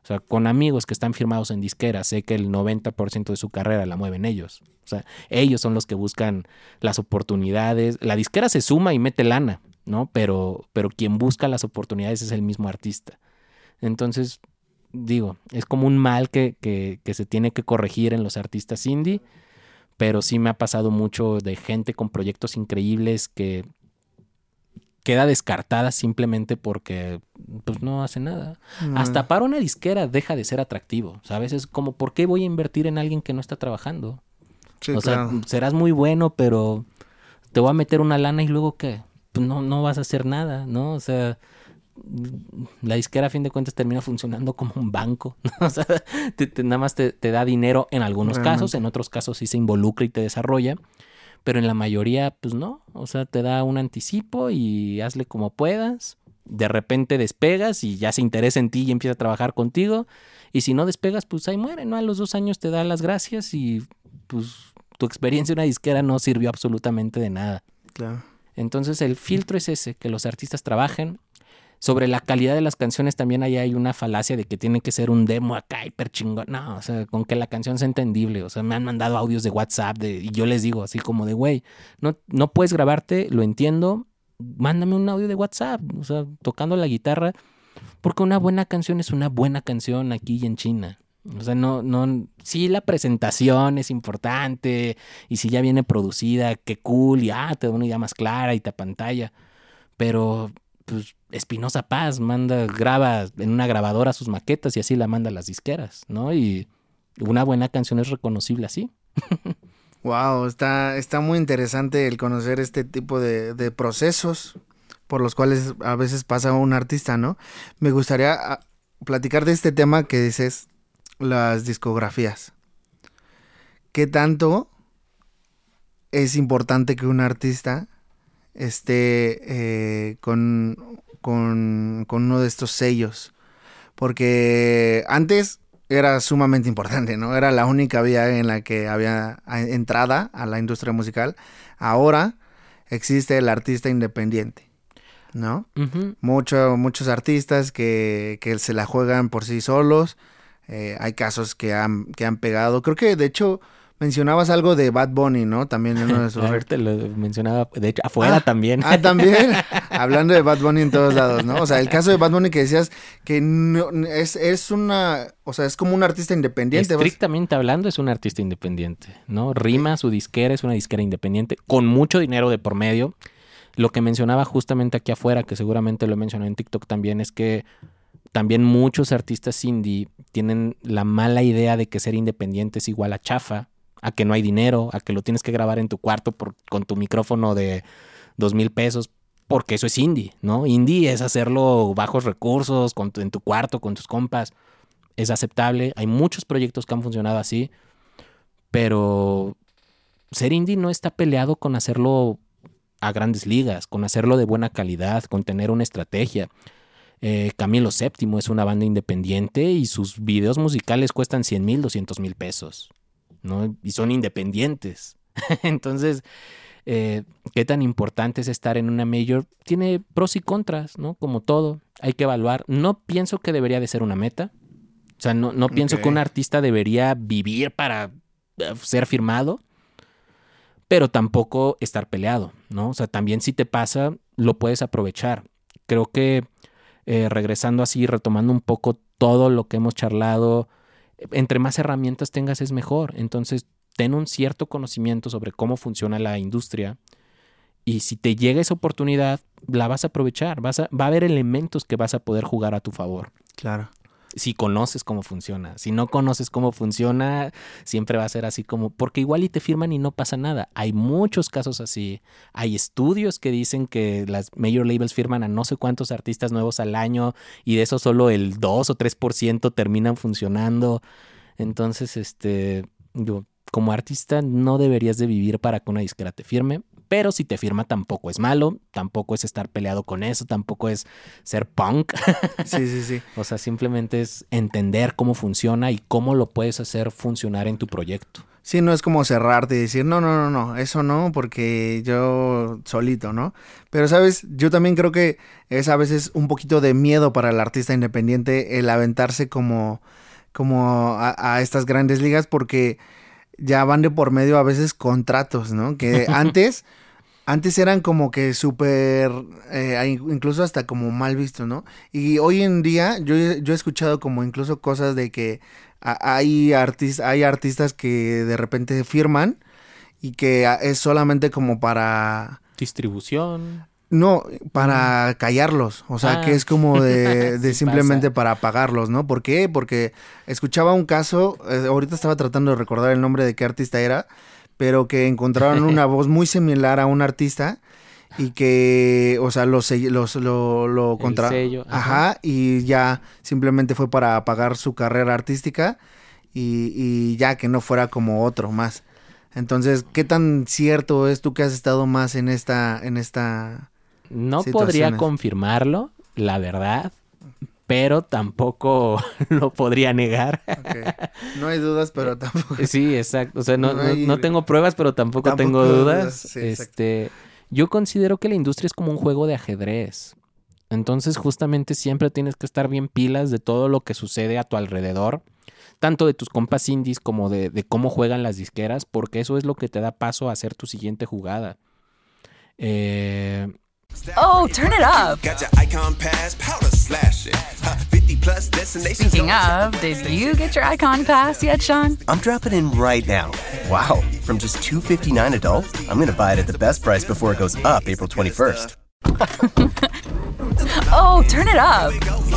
Speaker 2: O sea, con amigos que están firmados en disqueras, sé que el 90% de su carrera la mueven ellos. O sea, ellos son los que buscan las oportunidades. La disquera se suma y mete lana, ¿no? Pero, pero quien busca las oportunidades es el mismo artista. Entonces, digo, es como un mal que, que, que se tiene que corregir en los artistas indie, pero sí me ha pasado mucho de gente con proyectos increíbles que queda descartada simplemente porque pues no hace nada.
Speaker 1: No.
Speaker 2: Hasta para una disquera deja de ser atractivo, ¿sabes? Es como, ¿por qué voy a invertir en alguien que no está trabajando?
Speaker 1: Sí,
Speaker 2: o
Speaker 1: claro.
Speaker 2: sea, serás muy bueno, pero te voy a meter una lana y luego qué? Pues no, no vas a hacer nada, ¿no? O sea, la disquera a fin de cuentas termina funcionando como un banco, [laughs] ¿no? O sea, te- te- nada más te, te da dinero en algunos
Speaker 1: Realmente.
Speaker 2: casos, en otros casos sí se involucra y te desarrolla, pero en la mayoría, pues no, o sea, te da un anticipo y hazle como puedas. De repente despegas y ya se interesa en ti y empieza a trabajar contigo. Y si no despegas, pues ahí muere, ¿no? A los dos años te da las gracias y pues tu experiencia en una disquera no sirvió absolutamente de nada.
Speaker 1: Claro.
Speaker 2: Entonces el filtro es ese, que los artistas trabajen. Sobre la calidad de las canciones también ahí hay una falacia de que tiene que ser un demo acá hiper chingón. No, o sea, con que la canción sea entendible. O sea, me han mandado audios de WhatsApp y yo les digo así como de, güey, no, no puedes grabarte, lo entiendo, mándame un audio de WhatsApp, o sea, tocando la guitarra, porque una buena canción es una buena canción aquí y en China. O sea, no, no, sí la presentación es importante y si ya viene producida, qué cool, y ah, te da una idea más clara y te pantalla. Pero, pues, Espinosa Paz manda, graba en una grabadora sus maquetas y así la manda a las disqueras, ¿no? Y una buena canción es reconocible así. [laughs]
Speaker 1: Wow, está, está muy interesante el conocer este tipo de, procesos por los cuales a veces pasa un artista, ¿no? Me gustaría ah, platicar de este tema que dices, las discografías. ¿Qué tanto es importante que un artista esté eh, con, con, con uno de estos sellos? Porque antes era sumamente importante, ¿no? Era la única vía en la que había entrada a la industria musical. Ahora existe el artista independiente, ¿no? Mucho, muchos artistas que, que se la juegan por sí solos. Eh, hay casos que han, que han pegado. Creo que de hecho mencionabas algo de Bad Bunny, ¿no? También en uno de [laughs] sus
Speaker 2: Ahorita lo mencionaba, de hecho, afuera
Speaker 1: Ah,
Speaker 2: también.
Speaker 1: Ah, también. [laughs] Hablando de Bad Bunny en todos lados, ¿no? O sea, el caso de Bad Bunny que decías que no, es, es una. O sea, es como un artista independiente.
Speaker 2: Estrictamente hablando, es un artista independiente, ¿no? Rima, su disquera es una disquera independiente, con mucho dinero de por medio. Lo que mencionaba justamente aquí afuera, que seguramente lo he mencionado en TikTok también, es que también muchos artistas indie tienen la mala idea de que ser independiente es igual a chafa, a que no hay dinero, a que lo tienes que grabar en tu cuarto con tu micrófono de dos mil pesos, porque eso es indie, ¿no? Indie es hacerlo bajos recursos, en tu cuarto, con tus compas. Es aceptable. Hay muchos proyectos que han funcionado así, Pero ser indie no está peleado con hacerlo a grandes ligas, con hacerlo de buena calidad, con tener una estrategia. Eh, Camilo VII es una banda independiente y sus videos musicales cuestan 100 mil, 200 mil pesos. ¿No? Y son independientes. [laughs] Entonces, eh, qué tan importante es estar en una major, tiene pros y contras, ¿no? Como todo, hay que evaluar. No pienso que debería de ser una meta. O sea, no, no pienso que un artista debería vivir para eh, ser firmado, pero tampoco estar peleado, ¿no? O sea, también si te pasa, lo puedes aprovechar. Creo que eh, regresando así, retomando un poco todo lo que hemos charlado, entre más herramientas tengas es mejor. Entonces, ten un cierto conocimiento sobre cómo funciona la industria y si te llega esa oportunidad, la vas a aprovechar. Vas a, va a haber elementos que vas a poder jugar a tu favor.
Speaker 1: Claro.
Speaker 2: Si conoces cómo funciona. Si no conoces cómo funciona, siempre va a ser así como, porque igual y te firman y no pasa nada. Hay muchos casos así. Hay estudios que dicen que las major labels firman a no sé cuántos artistas nuevos al año y de eso solo el 2 o 3% terminan funcionando. Entonces, este, yo, como artista no deberías de vivir para que una disquera te firme, pero si te firma tampoco es malo, tampoco es estar peleado con eso, tampoco es ser punk.
Speaker 1: Sí, sí, sí. [laughs]
Speaker 2: o sea, simplemente es entender cómo funciona y cómo lo puedes hacer funcionar en tu proyecto.
Speaker 1: Sí, no es como cerrarte y decir, no, no, no, no, eso no, porque yo solito, ¿no? Pero, ¿sabes? Yo también creo que es a veces un poquito de miedo para el artista independiente el aventarse como, como a estas grandes ligas porque ya van de por medio a veces contratos, ¿no? Que [laughs] antes, antes eran como que súper, eh, incluso hasta como mal visto, ¿no? Y hoy en día yo, yo he escuchado como incluso cosas de que hay, artistas hay artistas que de repente firman y que es solamente como para...
Speaker 2: Distribución.
Speaker 1: No, para callarlos, o sea, que es ah. como de, [laughs] simplemente para apagarlos, ¿no? ¿Por qué? Porque escuchaba un caso, eh, ahorita estaba tratando de recordar el nombre de qué artista era, pero que encontraron una [laughs] voz muy similar a un artista y que, o sea, lo, los, lo, lo contra... ajá. y ya simplemente fue para apagar su carrera artística y, y ya que no fuera como otro más. Entonces, ¿qué tan cierto es tú que has estado más en esta, en esta
Speaker 2: no podría confirmarlo, la verdad, pero tampoco [laughs] lo podría negar.
Speaker 1: No hay dudas, pero tampoco. [laughs]
Speaker 2: Sí, exacto. O sea, no, no, tengo pruebas, pero tampoco, tengo dudas. este, yo considero que la industria es como un juego de ajedrez. Entonces, justamente siempre tienes que estar bien pilas de todo lo que sucede a tu alrededor, tanto de tus compas indies como de, de cómo juegan las disqueras, porque eso es lo que te da paso a hacer tu siguiente jugada. Eh,
Speaker 5: Oh, turn it up. Speaking of, did you get your icon pass yet, Sean?
Speaker 6: I'm dropping in right now. Wow, from just 259 adult, I'm going to buy it at the best price before it goes up April 21st. [laughs]
Speaker 5: oh, turn it up.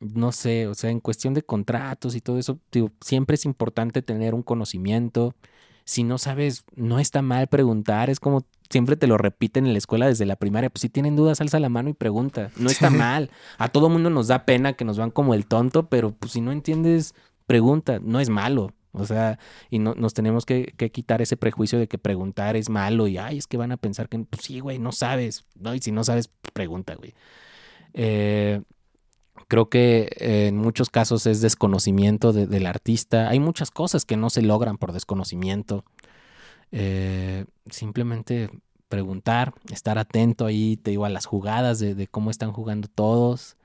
Speaker 2: No sé, o sea, en cuestión de contratos y todo eso, digo, siempre es importante tener un conocimiento. Si no sabes, no está mal preguntar, es como siempre te lo repiten en la escuela desde la primaria, pues si tienen dudas, alza la mano y pregunta, no está mal. A todo mundo nos da pena que nos van como el tonto, pero pues si no entiendes, pregunta, no es malo. O sea, y no, nos tenemos que, que, quitar ese prejuicio de que preguntar es malo y, ay, es que van a pensar que, pues sí, güey, no sabes, ¿no? Y si no sabes, pregunta, güey. Eh, Creo que eh, en muchos casos es desconocimiento del artista. Hay muchas cosas que no se logran por desconocimiento. Eh, simplemente preguntar, estar atento ahí, te digo, a las jugadas de, cómo están jugando todos.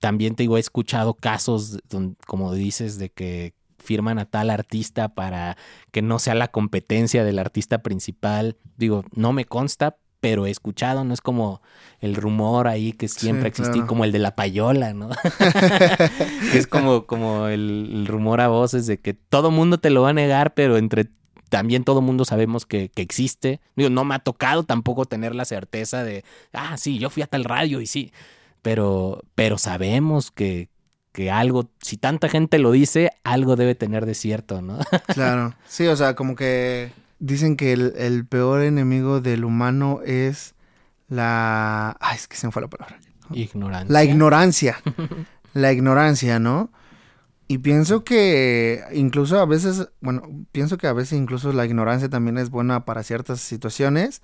Speaker 2: También te digo, he escuchado casos, como dices, de que firman a tal artista para que no sea la competencia del artista principal. Digo, no me consta, pero he escuchado, no es como el rumor ahí que siempre existía, como el de la payola, ¿no? [laughs] [laughs] es como, como el, rumor a voces de que todo mundo te lo va a negar, pero entre también todo mundo sabemos que, que existe. Digo, no me ha tocado tampoco tener la certeza de, ah, sí, yo fui a tal radio y sí, pero, pero sabemos que, que algo, si tanta gente lo dice, algo debe tener de cierto, ¿no?
Speaker 1: Claro, sí, o sea, como que dicen que el, el peor enemigo del humano es la... Ay, es que se me fue la palabra.
Speaker 2: Ignorancia.
Speaker 1: La ignorancia. [laughs] la ignorancia, ¿no? Y pienso que incluso a veces, bueno, pienso que a veces incluso la ignorancia también es buena para ciertas situaciones,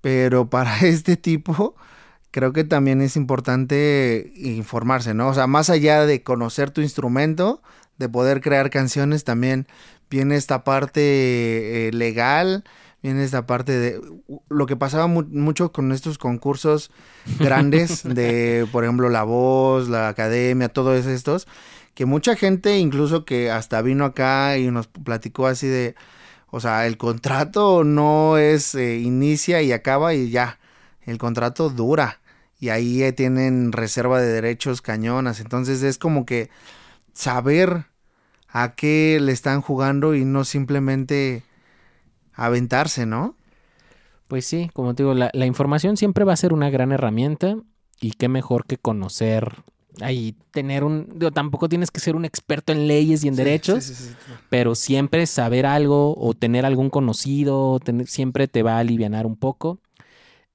Speaker 1: pero [laughs] para este tipo creo que también es importante informarse, ¿no? O sea, más allá de conocer tu instrumento, de poder crear canciones, también viene esta parte eh, legal, viene esta parte de lo que pasaba mu- mucho con estos concursos [laughs] grandes de, por ejemplo, La Voz, la Academia, todos estos, que mucha gente incluso que hasta vino acá y nos platicó así de, o sea, el contrato no es eh, inicia y acaba y ya, el contrato dura y ahí eh, tienen reserva de derechos cañonas, entonces es como que saber a qué le están jugando y no simplemente aventarse, ¿no?
Speaker 2: Pues sí, como te digo, la, la información siempre va a ser una gran herramienta y qué mejor que conocer ahí tener un digo, tampoco tienes que ser un experto en leyes y en derechos,
Speaker 1: Sí, sí, sí, sí.
Speaker 2: pero siempre saber algo o tener algún conocido siempre te va a aliviar un poco.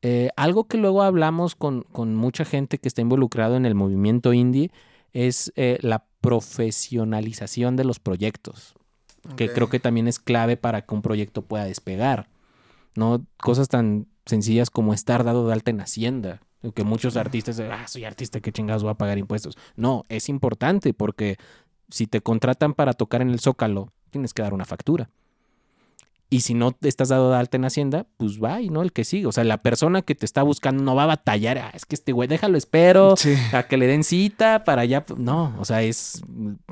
Speaker 2: Eh, algo que luego hablamos con, con mucha gente que está involucrado en el movimiento indie es eh, la profesionalización de los proyectos, que creo que también es clave para que un proyecto pueda despegar. ¿no? Cosas tan sencillas como estar dado de alta en Hacienda. Que muchos artistas, ah, soy artista, qué chingados voy a pagar impuestos. No, es importante porque si te contratan para tocar en el Zócalo, tienes que dar una factura. Y si no te estás dado de alta en Hacienda, pues va y no el que sigue. O sea, la persona que te está buscando no va a batallar. "Ah, es que este güey, déjalo, espero
Speaker 1: Sí.
Speaker 2: a que le den cita para allá. No, o sea, es.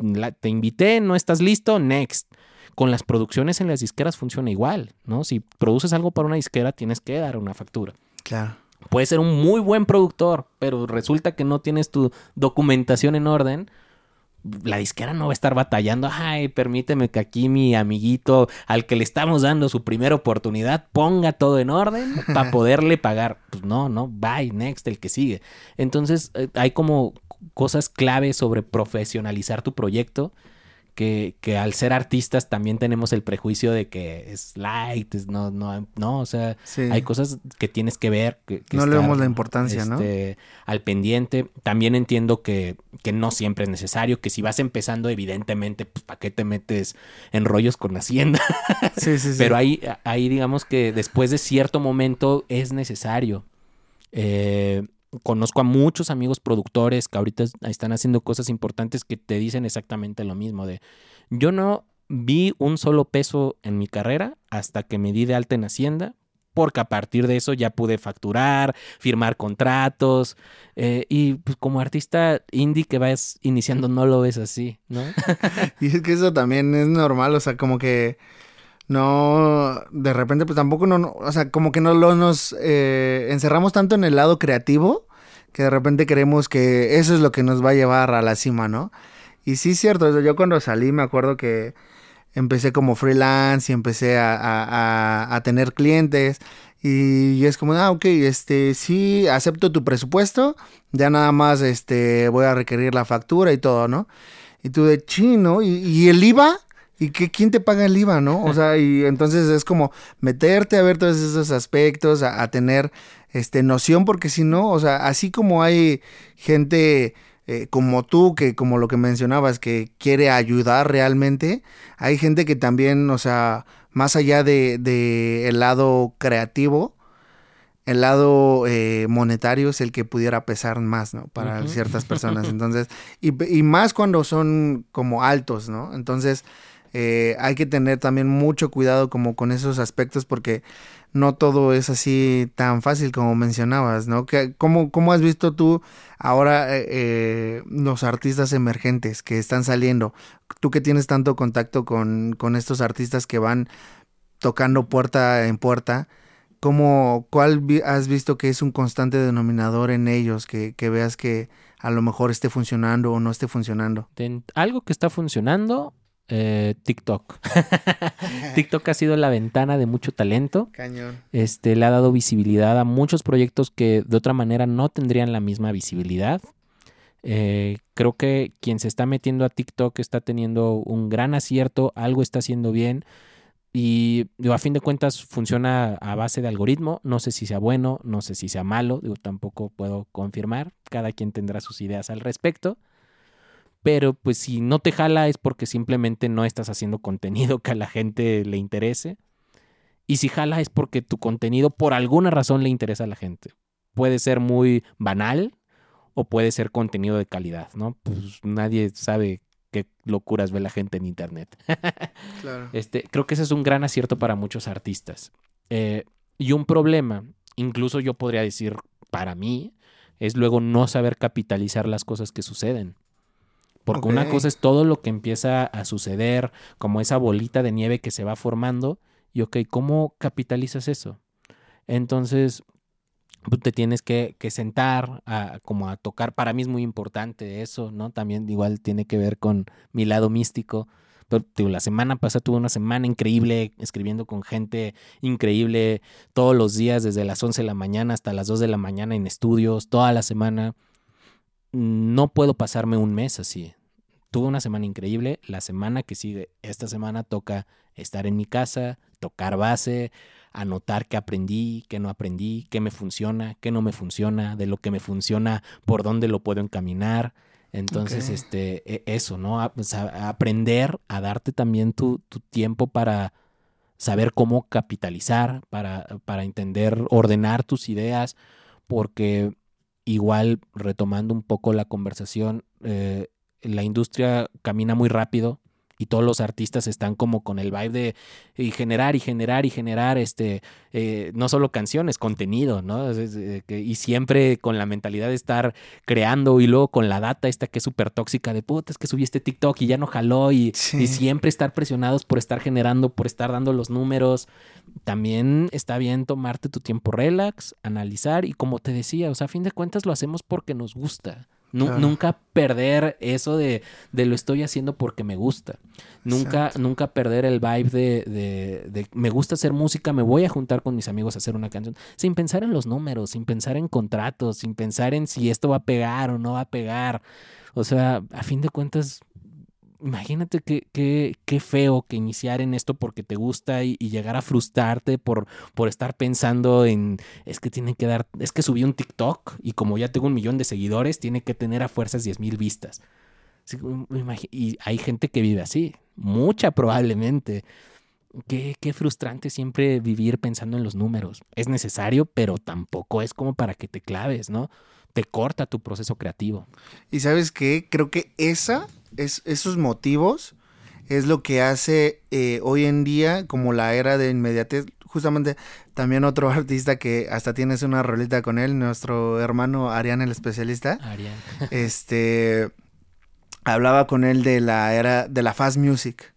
Speaker 2: la- te invité, no estás listo, next. Con las producciones en las disqueras funciona igual, ¿no? Si produces algo para una disquera, tienes que dar una factura.
Speaker 1: Claro.
Speaker 2: Puedes ser un muy buen productor, pero resulta que no tienes tu documentación en orden. La disquera no va a estar batallando. Ay, permíteme que aquí mi amiguito, al que le estamos dando su primera oportunidad, ponga todo en orden [laughs] para poderle pagar. Pues no, no, bye, next, el que sigue. Entonces, eh, hay como cosas claves sobre profesionalizar tu proyecto. Que, que al ser artistas también tenemos el prejuicio de que es light, es no, no, no, o sea,
Speaker 1: Sí.
Speaker 2: hay cosas que tienes que ver. Que, que
Speaker 1: No le
Speaker 2: estar,
Speaker 1: damos la importancia, ¿no?
Speaker 2: este, Al pendiente. También entiendo que, que no siempre es necesario, que si vas empezando, evidentemente, pues, ¿para qué te metes en rollos con Hacienda? [laughs]
Speaker 1: Sí, sí, sí.
Speaker 2: Pero ahí, ahí digamos que después de cierto momento es necesario. Eh, conozco a muchos amigos productores que ahorita es- están haciendo cosas importantes que te dicen exactamente lo mismo de yo no vi un solo peso en mi carrera hasta que me di de alta en Hacienda porque a partir de eso ya pude facturar, firmar contratos eh, y pues como artista indie que vas iniciando no lo ves así, ¿no? [laughs]
Speaker 1: Y es que eso también es normal, o sea, como que no, de repente pues tampoco no, o sea, como que no lo, nos eh, encerramos tanto en el lado creativo que de repente creemos que eso es lo que nos va a llevar a la cima, ¿no? Y sí es cierto, yo cuando salí me acuerdo que empecé como freelance y empecé a, a- a- a tener clientes y es como, ah, ok, este, sí, acepto tu presupuesto, ya nada más, este, voy a requerir la factura y todo, ¿no? Y tú de chino, ¿y, y el IVA? ¿Y qué, quién te paga el IVA, no? O sea, y entonces es como meterte a ver todos esos aspectos, a, a tener este noción, porque si no, o sea, así como hay gente eh, como tú, que como lo que mencionabas, que quiere ayudar realmente, hay gente que también, o sea, más allá de, de el lado creativo, el lado eh, monetario es el que pudiera pesar más, ¿no? Para ciertas personas. [laughs] Entonces, y, y más cuando son como altos, ¿no? Entonces, eh, hay que tener también mucho cuidado como con esos aspectos porque no todo es así tan fácil como mencionabas, ¿no? ¿cómo, ¿Cómo has visto tú ahora eh, eh, los artistas emergentes que están saliendo? Tú que tienes tanto contacto con, con estos artistas que van tocando puerta en puerta, ¿cómo, ¿cuál has visto que es un constante denominador en ellos que, que veas que a lo mejor esté funcionando o no esté funcionando?
Speaker 2: Algo que está funcionando Eh, TikTok. [laughs] TikTok ha sido la ventana de mucho talento.
Speaker 1: Cañón.
Speaker 2: Este, le ha dado visibilidad a muchos proyectos que de otra manera no tendrían la misma visibilidad. Eh, creo que quien se está metiendo a TikTok está teniendo un gran acierto, algo está haciendo bien. Y digo, a fin de cuentas funciona a base de algoritmo. No sé si sea bueno, no sé si sea malo. Digo, tampoco puedo confirmar. Cada quien tendrá sus ideas al respecto. Pero pues si no te jala es porque simplemente no estás haciendo contenido que a la gente le interese. Y si jala es porque tu contenido por alguna razón le interesa a la gente. Puede ser muy banal o puede ser contenido de calidad, ¿no? Pues nadie sabe qué locuras ve la gente en internet. [laughs]
Speaker 1: Claro.
Speaker 2: Este, creo que ese es un gran acierto para muchos artistas. Eh, y un problema, incluso yo podría decir para mí, es luego no saber capitalizar las cosas que suceden. Porque una cosa es todo lo que empieza a suceder, como esa bolita de nieve que se va formando, y ok, ¿cómo capitalizas eso? Entonces, pues, te tienes que, que sentar a, como a tocar. Para mí es muy importante eso, ¿no? También igual tiene que ver con mi lado místico. Pero, la semana pasada tuve una semana increíble escribiendo con gente increíble todos los días, desde las 11 de la mañana hasta las 2 de la mañana en estudios, toda la semana. No puedo pasarme un mes así. Tuve una semana increíble. La semana que sigue, esta semana toca estar en mi casa, tocar base, anotar qué aprendí, qué no aprendí, qué me funciona, qué no me funciona, de lo que me funciona, por dónde lo puedo encaminar. Entonces, este, e- eso, ¿no? Pues, a- a aprender a darte también tu, tu tiempo para saber cómo capitalizar, para, para entender, ordenar tus ideas, porque igual, retomando un poco la conversación, eh, la industria camina muy rápido y todos los artistas están como con el vibe de y generar y generar y generar este eh, no solo canciones, contenido, ¿no? Eh, y siempre con la mentalidad de estar creando y luego con la data esta que es súper tóxica de puta, es que subí este TikTok y ya no jaló y,
Speaker 1: Sí.
Speaker 2: y siempre estar presionados por estar generando, por estar dando los números. También está bien tomarte tu tiempo relax, analizar y como te decía, o sea, a fin de cuentas lo hacemos porque nos gusta.
Speaker 1: Claro.
Speaker 2: Nunca perder eso de, de lo estoy haciendo porque me gusta. Nunca,
Speaker 1: Exacto.
Speaker 2: nunca perder el vibe de, de- de me gusta hacer música, me voy a juntar con mis amigos a hacer una canción, sin pensar en los números, sin pensar en contratos, sin pensar en si esto va a pegar o no va a pegar. O sea, a fin de cuentas, imagínate qué, qué, qué feo que iniciar en esto porque te gusta y, llegar a frustrarte por, por estar pensando en, es que tiene que dar, es que subí un TikTok y como ya tengo un millón de seguidores, tiene que tener a fuerzas 10 mil vistas. Y hay gente que vive así, mucha probablemente. Qué, qué frustrante siempre vivir pensando en los números. Es necesario, pero tampoco es como para que te claves, ¿no? Te corta tu proceso creativo.
Speaker 1: Y sabes qué, creo que esa, es, esos motivos es lo que hace eh, hoy en día como la era de inmediatez. Justamente también otro [laughs] artista que hasta tienes una rolita con él, nuestro hermano Arián el especialista,
Speaker 2: Arián. [laughs]
Speaker 1: este hablaba con él de la era de la fast music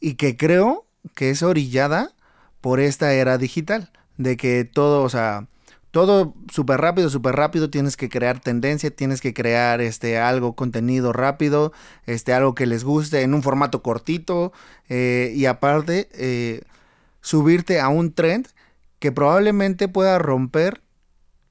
Speaker 1: y que creo que es orillada por esta era digital, de que todo, o sea, todo súper rápido, súper rápido, tienes que crear tendencia, tienes que crear este algo, contenido rápido, este algo que les guste en un formato cortito eh, y aparte eh, subirte a un trend que probablemente pueda romper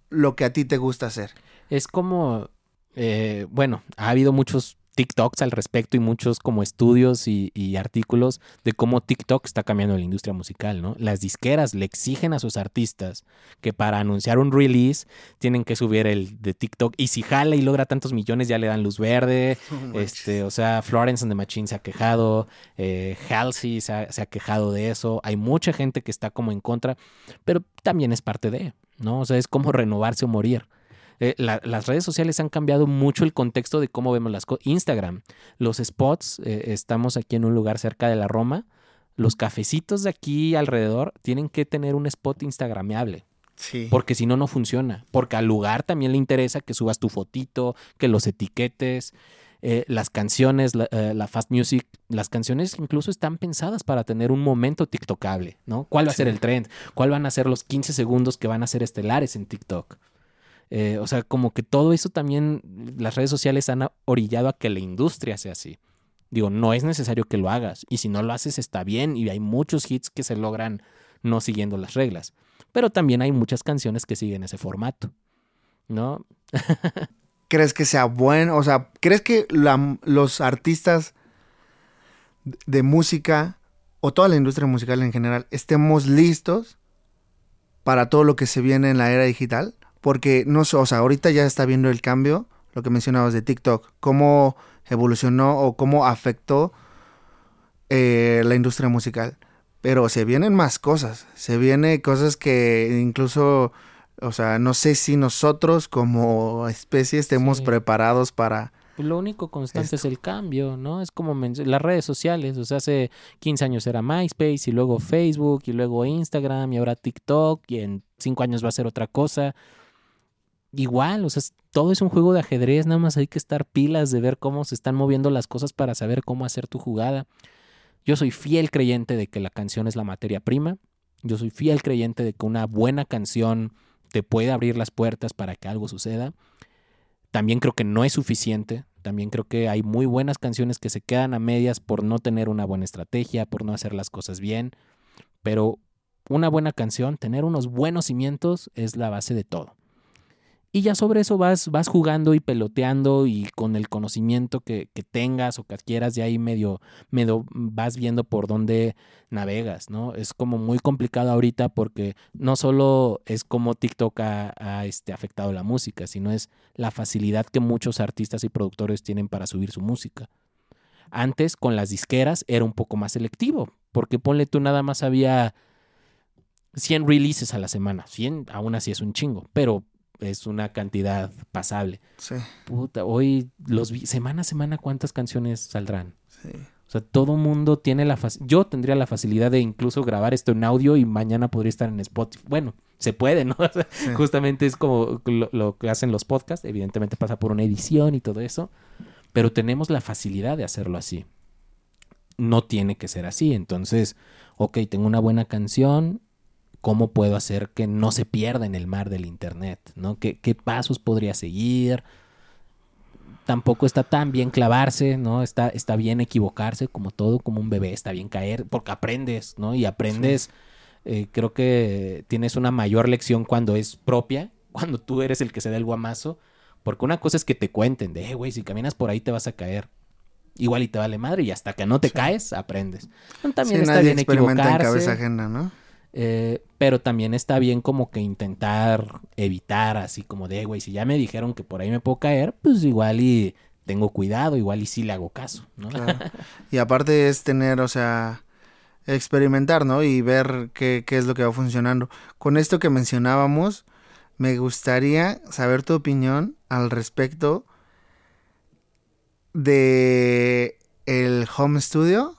Speaker 1: lo que a ti te gusta hacer.
Speaker 2: Es como, eh, bueno, ha habido muchos TikToks al respecto y muchos como estudios y, y artículos de cómo TikTok está cambiando la industria musical, ¿no? Las disqueras le exigen a sus artistas que para anunciar un release tienen que subir el de TikTok y si jala y logra tantos millones ya le dan luz verde. [laughs] Este, o sea, Florence and the Machine se ha quejado, eh, Halsey se ha, se ha quejado de eso. Hay mucha gente que está como en contra, pero también es parte de, ¿no? O sea, es como renovarse o morir. Eh, la- las redes sociales han cambiado mucho el contexto de cómo vemos las cosas. Instagram, los spots, eh, estamos aquí en un lugar cerca de la Roma. Los cafecitos de aquí alrededor tienen que tener un spot instagrameable.
Speaker 1: Sí.
Speaker 2: Porque si no, no funciona. Porque al lugar también le interesa que subas tu fotito, que los etiquetes. Eh, las canciones, la, eh, la fast music, las canciones incluso están pensadas para tener un momento tiktokable, ¿no? ¿Cuál va a ser el trend? ¿Cuál van a ser los 15 segundos que van a ser estelares en TikTok? Eh, o sea, como que todo eso también, las redes sociales han orillado a que la industria sea así. Digo, no es necesario que lo hagas. Y si no lo haces, está bien. Y hay muchos hits que se logran no siguiendo las reglas. Pero también hay muchas canciones que siguen ese formato. ¿No? [laughs]
Speaker 1: ¿Crees que sea bueno? O sea, ¿crees que los artistas de música o toda la industria musical en general estemos listos para todo lo que se viene en la era digital? Porque no sé, o sea, ahorita ya está viendo el cambio, lo que mencionabas de TikTok, cómo evolucionó o cómo afectó eh, la industria musical. Pero se vienen más cosas, se vienen cosas que incluso, o sea, no sé si nosotros como especie estemos
Speaker 2: Sí.
Speaker 1: preparados para...
Speaker 2: Lo único constante es el cambio, ¿no? Es como las redes sociales. O sea, hace 15 años era MySpace y luego Facebook y luego Instagram y ahora TikTok y en 5 años va a ser otra cosa. Igual, o sea, todo es un juego de ajedrez, nada más hay que estar pilas de ver cómo se están moviendo las cosas para saber cómo hacer tu jugada. Yo soy fiel creyente de que la canción es la materia prima. Yo soy fiel creyente de que una buena canción te puede abrir las puertas para que algo suceda. También creo que no es suficiente. También creo que hay muy buenas canciones que se quedan a medias por no tener una buena estrategia, por no hacer las cosas bien. Pero una buena canción, tener unos buenos cimientos es la base de todo. Y ya sobre eso vas, vas jugando y peloteando y con el conocimiento que, que tengas o que adquieras, de ahí medio, medio vas viendo por dónde navegas, ¿no? Es como muy complicado ahorita porque no solo es como TikTok ha, ha, este, afectado la música, sino es la facilidad que muchos artistas y productores tienen para subir su música. Antes con las disqueras era un poco más selectivo, porque ponle tú nada más había 100 releases a la semana, 100 aún así es un chingo, pero es una cantidad pasable.
Speaker 1: Sí,
Speaker 2: Puta, hoy los vi- semana a semana cuántas canciones saldrán.
Speaker 1: sí.
Speaker 2: O sea, todo mundo tiene la facilidad. Yo tendría la facilidad de incluso grabar esto en audio y mañana podría estar en Spotify. Bueno, se puede, ¿no? [laughs] O sea,
Speaker 1: Sí.
Speaker 2: Justamente es como lo, lo que hacen los podcasts. Evidentemente pasa por una edición y todo eso. Pero tenemos la facilidad de hacerlo así. No tiene que ser así. Entonces, ok, tengo una buena canción. ¿Cómo puedo hacer que no se pierda en el mar del Internet? ¿no? ¿Qué, qué pasos podría seguir? tampoco está tan bien clavarse, ¿no? Está, está bien equivocarse, como todo, como un bebé, está bien caer, porque aprendes, ¿no? Y aprendes, eh, creo que tienes una mayor lección cuando es propia, cuando tú eres el que se da el guamazo, porque una cosa es que te cuenten de, "Eh, güey, si caminas por ahí te vas a caer. Igual y te vale madre y hasta que no te caes, aprendes. También
Speaker 1: Sí,
Speaker 2: está
Speaker 1: nadie
Speaker 2: bien
Speaker 1: experimenta en
Speaker 2: equivocarse.
Speaker 1: cabeza ajena, ¿no?
Speaker 2: Eh, pero también está bien como que intentar evitar así como de, güey, si ya me dijeron que por ahí me puedo caer, pues igual y tengo cuidado, igual y sí le hago caso, ¿no?
Speaker 1: Claro. [laughs] Y aparte es tener, o sea, experimentar, ¿no? Y ver qué, qué es lo que va funcionando. Con esto que mencionábamos, me gustaría saber tu opinión al respecto de el home studio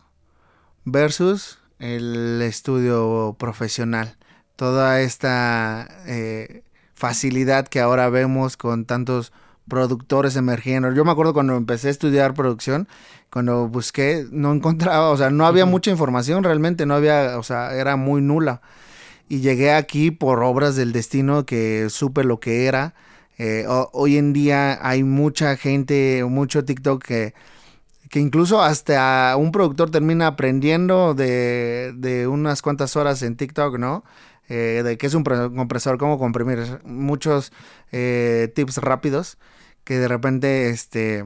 Speaker 1: versus el estudio profesional. Toda esta eh, facilidad que ahora vemos con tantos productores emergiendo. Yo me acuerdo cuando empecé a estudiar producción, cuando busqué, no encontraba, o sea, no había mucha información realmente, no había, o sea, era muy nula. Y llegué aquí por obras del destino que supe lo que era. Eh, ho- hoy en día hay mucha gente, mucho TikTok que, que incluso hasta un productor termina aprendiendo de, de unas cuantas horas en TikTok, ¿no? Eh, de qué es un pre- compresor, cómo comprimir, muchos eh, tips rápidos que de repente, este,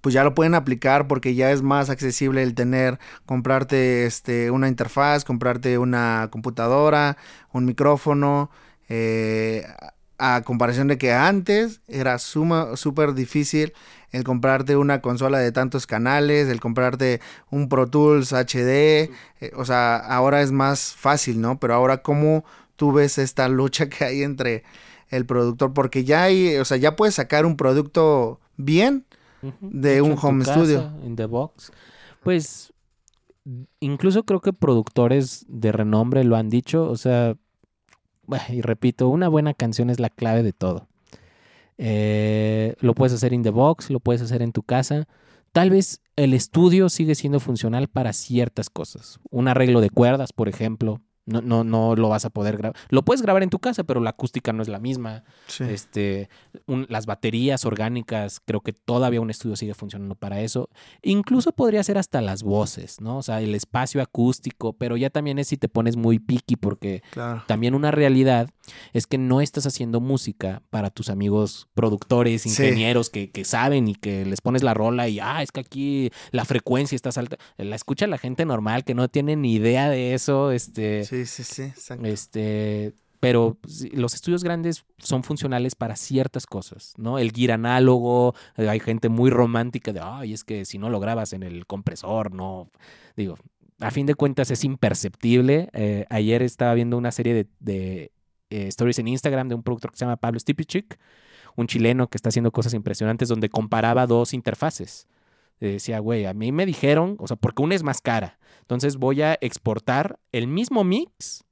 Speaker 1: pues ya lo pueden aplicar porque ya es más accesible el tener, comprarte, este, una interfaz, comprarte una computadora, un micrófono, eh, a comparación de que antes era suma- súper difícil el comprarte una consola de tantos canales, el comprarte un Pro Tools HD, eh, o sea, ahora es más fácil, ¿no? Pero ahora, ¿cómo tú ves esta lucha que hay entre el productor? Porque ya hay, o sea, ya puedes sacar un producto bien de
Speaker 2: hecho
Speaker 1: un home
Speaker 2: casa,
Speaker 1: studio.
Speaker 2: En The Box. Pues incluso creo que productores de renombre lo han dicho. O sea, [laughs] y repito, una buena canción es la clave de todo. Eh, lo puedes hacer in the box, lo puedes hacer en tu casa. Tal vez el estudio sigue siendo funcional para ciertas cosas. Un arreglo de cuerdas, por ejemplo, No, no, no lo vas a poder grabar. Lo puedes grabar en tu casa, pero la acústica no es la misma.
Speaker 1: Sí.
Speaker 2: Este, un- las baterías orgánicas, creo que todavía un estudio sigue funcionando para eso. Incluso podría ser hasta las voces, ¿no? O sea, el espacio acústico, pero ya también es si te pones muy picky, porque
Speaker 1: Claro.
Speaker 2: también una realidad es que no estás haciendo música para tus amigos productores,
Speaker 1: Sí.
Speaker 2: ingenieros que, que saben y que les pones la rola y, ah, es que aquí la frecuencia está alta. La escucha la gente normal que no tiene ni idea de eso, este...
Speaker 1: Sí, sí, sí. exacto.
Speaker 2: Este, pero sí, los estudios grandes son funcionales para ciertas cosas, ¿no? El gear análogo, eh, hay gente muy romántica de, ay, es que si no lo grabas en el compresor, no. Digo, a fin de cuentas es imperceptible. Eh, ayer estaba viendo una serie de, de, eh, stories en Instagram de un productor que se llama Pablo Stipichik, un chileno que está haciendo cosas impresionantes donde comparaba dos interfaces. Decía, güey, a mí me dijeron, o sea, porque una es más cara. Entonces voy a exportar el mismo mix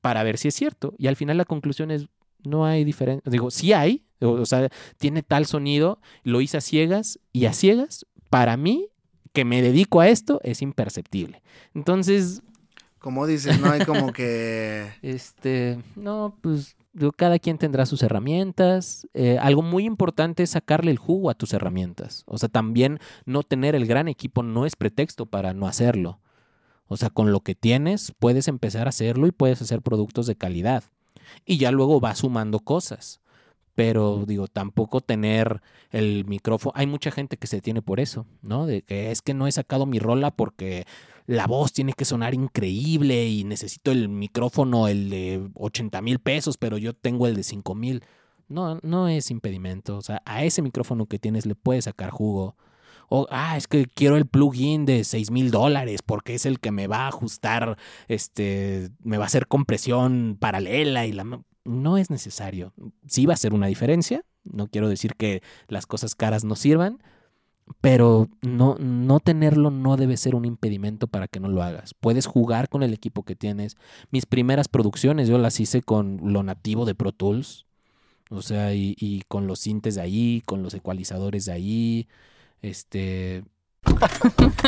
Speaker 2: para ver si es cierto. Y al final la conclusión es, no hay diferencia. Digo, sí hay, o, o sea, tiene tal sonido, lo hice a ciegas y a ciegas, para mí, que me dedico a esto, es imperceptible. Entonces,
Speaker 1: Como dices, no hay como que... [laughs]
Speaker 2: este, no, pues digo, cada quien tendrá sus herramientas. Eh, algo muy importante es sacarle el jugo a tus herramientas. O sea, también no tener el gran equipo no es pretexto para no hacerlo. O sea, con lo que tienes puedes empezar a hacerlo y puedes hacer productos de calidad. Y ya luego vas sumando cosas. Pero digo, tampoco tener el micrófono. Hay mucha gente que se detiene por eso, ¿no? De que es que no he sacado mi rola porque la voz tiene que sonar increíble y necesito el micrófono, el de 80 mil pesos, pero yo tengo el de 5 mil. No, no es impedimento. O sea, a ese micrófono que tienes le puedes sacar jugo. O, ah, es que quiero el plugin de 6 mil dólares porque es el que me va a ajustar, este, me va a hacer compresión paralela y la... No es necesario. Sí va a ser una diferencia. No quiero decir que las cosas caras no sirvan, pero no, no tenerlo no debe ser un impedimento para que no lo hagas. Puedes jugar con el equipo que tienes. Mis primeras producciones yo las hice con lo nativo de Pro Tools. O sea, y, y con los sintes de ahí, con los ecualizadores de ahí. Este. [laughs]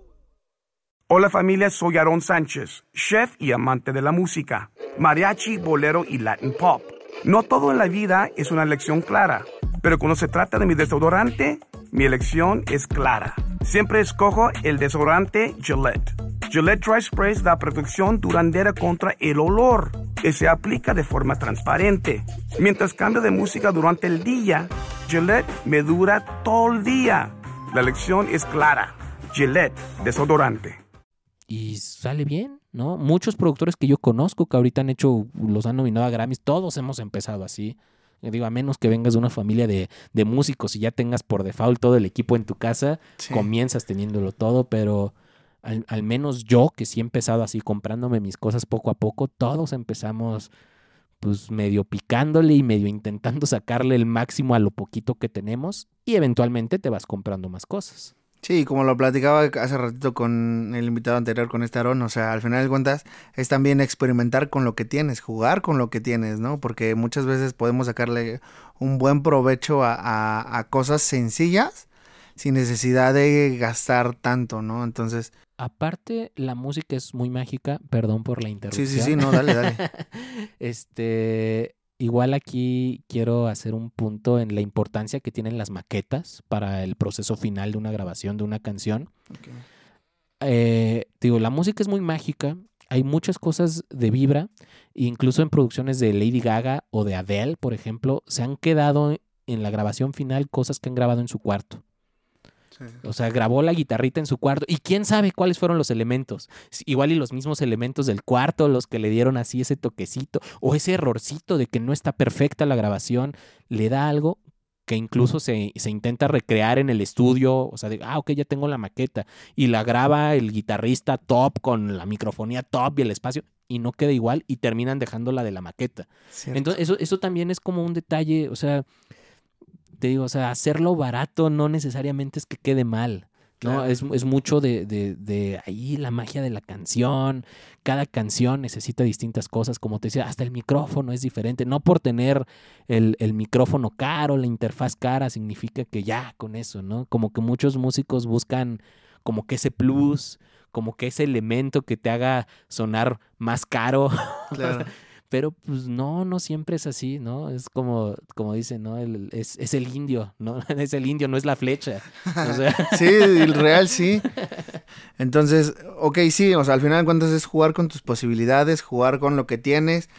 Speaker 7: Hola familia, soy Aaron Sánchez, chef y amante de la música, mariachi, bolero y Latin pop. No todo en la vida es una elección clara, pero cuando se trata de mi desodorante, mi elección es clara. Siempre escojo el desodorante Gillette. Gillette Dry Spray da protección duradera contra el olor, que se aplica de forma transparente. Mientras cambio de música durante el día, Gillette me dura todo el día. La elección es clara. Gillette, desodorante.
Speaker 2: Y sale bien, ¿no? Muchos productores que yo conozco que ahorita han hecho, los han nominado a Grammys, todos hemos empezado así. Yo digo, a menos que vengas de una familia de, de músicos y ya tengas por default todo el equipo en tu casa,
Speaker 1: Sí.
Speaker 2: comienzas teniéndolo todo, pero al, al menos yo, que sí he empezado así, comprándome mis cosas poco a poco, todos empezamos pues medio picándole y medio intentando sacarle el máximo a lo poquito que tenemos y eventualmente te vas comprando más cosas.
Speaker 1: Sí, como lo platicaba hace ratito con el invitado anterior, con este Aarón, o sea, al final de cuentas es también experimentar con lo que tienes, jugar con lo que tienes, ¿no? Porque muchas veces podemos sacarle un buen provecho a, a- a cosas sencillas sin necesidad de gastar tanto, ¿no? Entonces,
Speaker 2: Aparte, la música es muy mágica, perdón por la
Speaker 1: sí,
Speaker 2: interrupción.
Speaker 1: sí, sí, no, dale, dale. [laughs]
Speaker 2: este, igual aquí quiero hacer un punto en la importancia que tienen las maquetas para el proceso final de una grabación de una canción. Eh, digo, la música es muy mágica. Hay muchas cosas de vibra, incluso en producciones de Lady Gaga o de Adele, por ejemplo, se han quedado en la grabación final cosas que han grabado en su cuarto. O sea, grabó la guitarrita en su cuarto y quién sabe cuáles fueron los elementos. Igual y los mismos elementos del cuarto, los que le dieron así ese toquecito o ese errorcito de que no está perfecta la grabación, le da algo que incluso se, se intenta recrear en el estudio, o sea, de, ah, ok, ya tengo la maqueta, y la graba el guitarrista top con la microfonía top y el espacio, y no queda igual, y terminan dejando la de la maqueta.
Speaker 1: Cierto.
Speaker 2: Entonces, eso, eso también es como un detalle, o sea, te digo, o sea, hacerlo barato no necesariamente es que quede mal. ¿no?
Speaker 1: Claro.
Speaker 2: Es, es mucho de, de, de ahí la magia de la canción. Cada canción necesita distintas cosas, como te decía, hasta el micrófono es diferente. No por tener el, el micrófono caro, la interfaz cara, significa que ya con eso, ¿no? Como que muchos músicos buscan como que ese plus, como que ese elemento que te haga sonar más caro. [laughs]
Speaker 1: Claro.
Speaker 2: Pero pues no, no siempre es así, ¿no? Es como, como dicen, ¿no? El- es, es el indio, ¿no? [laughs] Es el indio, no es la flecha. O sea, [laughs]
Speaker 1: Sí, el real sí. Entonces, ok, sí, o sea, al final de cuentas es jugar con tus posibilidades, jugar con lo que tienes.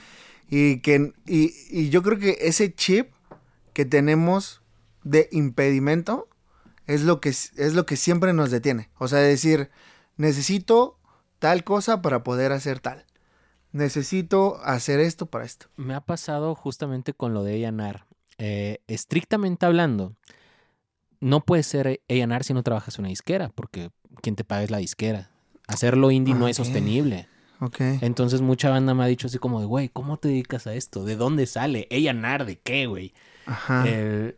Speaker 1: Y que y, y yo creo que ese chip que tenemos de impedimento es lo que es lo que siempre nos detiene. O sea, decir, necesito tal cosa para poder hacer tal. Necesito hacer esto para esto.
Speaker 2: me ha pasado justamente con lo de A&R. Eh, estrictamente hablando, no puedes ser A&R si no trabajas en una disquera, porque quien te paga es la disquera. Hacerlo indie no es
Speaker 1: Ok.
Speaker 2: sostenible.
Speaker 1: Ok.
Speaker 2: Entonces mucha banda me ha dicho así como de, güey, ¿cómo te dedicas a esto? ¿De dónde sale? ¿A&R de qué, güey?
Speaker 1: Ajá.
Speaker 2: Eh,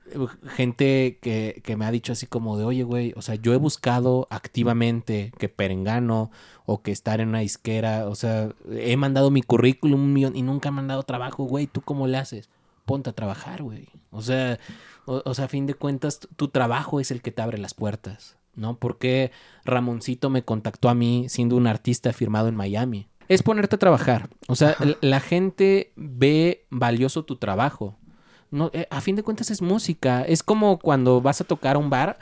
Speaker 2: gente que, que me ha dicho así como de, oye, güey, o sea, yo he buscado activamente que Perengano o que estar en una disquera, o sea, he mandado mi currículum un millón y nunca he mandado trabajo, güey, ¿tú cómo le haces? Ponte a trabajar, güey. O sea, o, o sea, a fin de cuentas, tu, trabajo es el que te abre las puertas, ¿no? Porque Ramoncito me contactó a mí siendo un artista firmado en Miami. Es ponerte a trabajar. O sea, la gente ve valioso tu trabajo. No, eh, a fin de cuentas es música. Es como cuando vas a tocar a un bar.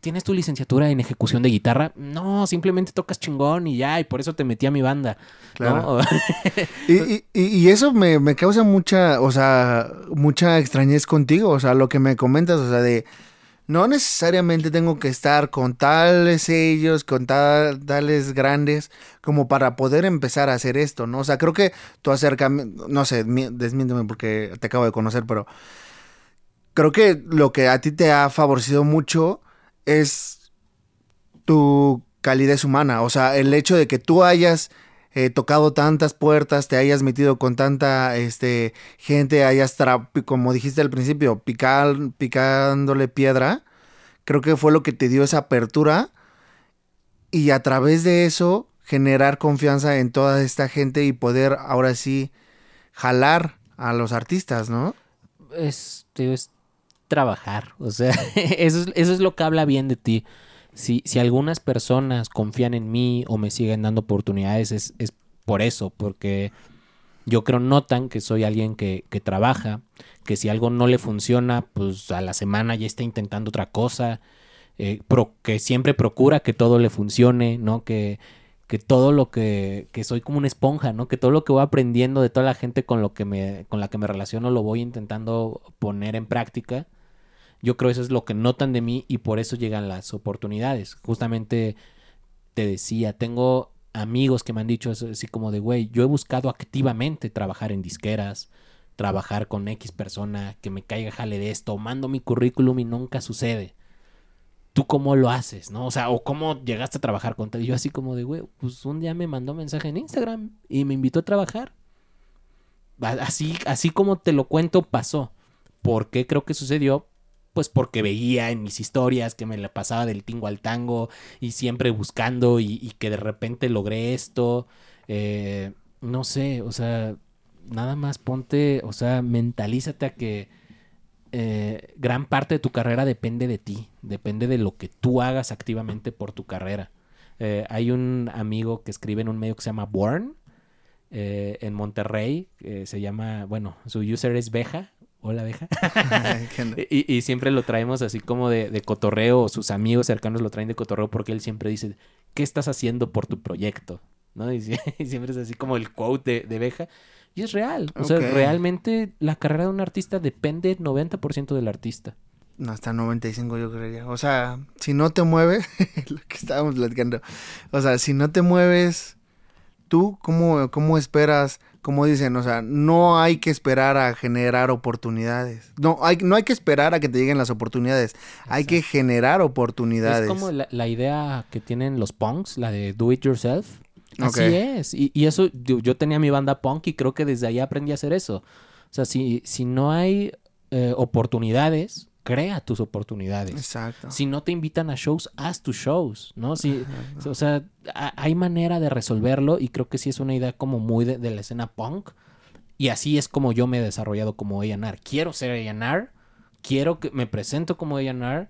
Speaker 2: ¿Tienes tu licenciatura en ejecución de guitarra? No, simplemente tocas chingón y ya, y por eso te metí a mi banda. ¿no? [laughs]
Speaker 1: Y, y- y- y eso me, me causa mucha, o sea, mucha extrañez contigo, o sea, lo que me comentas, o sea, de no necesariamente tengo que estar con tales sellos, con tal- tales grandes, como para poder empezar a hacer esto, ¿no? O sea, creo que tu acercamiento, no sé, mi- desmiénteme porque te acabo de conocer, pero creo que lo que a ti te ha favorecido mucho es tu calidez humana, o sea, el hecho de que tú hayas eh, tocado tantas puertas, te hayas metido con tanta este, gente, hayas, como dijiste al principio, picar, picándole piedra, creo que fue lo que te dio esa apertura y a través de eso generar confianza en toda esta gente y poder ahora sí jalar a los artistas, ¿no?
Speaker 2: es, es trabajar. O sea, [laughs] eso es, eso es lo que habla bien de ti. Si, si algunas personas confían en mí o me siguen dando oportunidades, es, es por eso, porque yo creo notan que soy alguien que, que trabaja, que si algo no le funciona, pues a la semana ya está intentando otra cosa, eh, que siempre procura que todo le funcione, ¿no? Que, que todo lo que, que soy como una esponja, ¿no? Que todo lo que voy aprendiendo de toda la gente con lo que me, con la que me relaciono lo voy intentando poner en práctica. Yo creo eso es lo que notan de mí y por eso llegan las oportunidades. Justamente te decía, tengo amigos que me han dicho eso, así como de, güey, yo he buscado activamente trabajar en disqueras, trabajar con X persona, que me caiga jale de esto, mando mi currículum y nunca sucede. ¿Tú cómo lo haces, no? O sea, o cómo llegaste a trabajar con tal. Y yo así como de, güey, pues un día me mandó mensaje en Instagram y me invitó a trabajar. Así, así como te lo cuento, pasó. ¿Por qué creo que sucedió? Pues porque veía en mis historias que me la pasaba del tingo al tango y siempre buscando y, que de repente logré esto. Eh, no sé, o sea, nada más ponte, o sea, mentalízate a que eh, gran parte de tu carrera depende de ti, depende de lo que tú hagas activamente por tu carrera. Eh, hay un amigo que escribe en un medio que se llama Born, en Monterrey, se llama, bueno, su user es Beja. Hola, Beja. [laughs]
Speaker 1: ¿Qué onda?
Speaker 2: y, y siempre lo traemos así como de, de cotorreo, o sus amigos cercanos lo traen de cotorreo porque él siempre dice, ¿qué estás haciendo por tu proyecto? ¿No? Y, sie- [laughs] y siempre es así como el quote de, de Beja. Y es real. O sea, realmente la carrera de un artista depende 90% del artista.
Speaker 1: No, hasta 95 yo creería. O sea, si no te mueves, [laughs] lo que estábamos platicando. O sea, si no te mueves ¿Tú cómo, cómo esperas, como dicen, o sea, no hay que esperar a generar oportunidades. No hay, no hay que esperar a que te lleguen las oportunidades. Hay que generar oportunidades.
Speaker 2: Es como la, la idea que tienen los punks, la de do it yourself. Así es. Y, y eso, yo, yo tenía mi banda punk y creo que desde ahí aprendí a hacer eso. O sea, si, si no hay eh, oportunidades, crea tus oportunidades.
Speaker 1: Exacto.
Speaker 2: Si no te invitan a shows, haz tus shows, ¿no? Si, o sea, a- hay manera de resolverlo y creo que sí es una idea como muy de, de la escena punk. Y así es como yo me he desarrollado como A&R. Quiero ser A&R, quiero que me presento como A&R,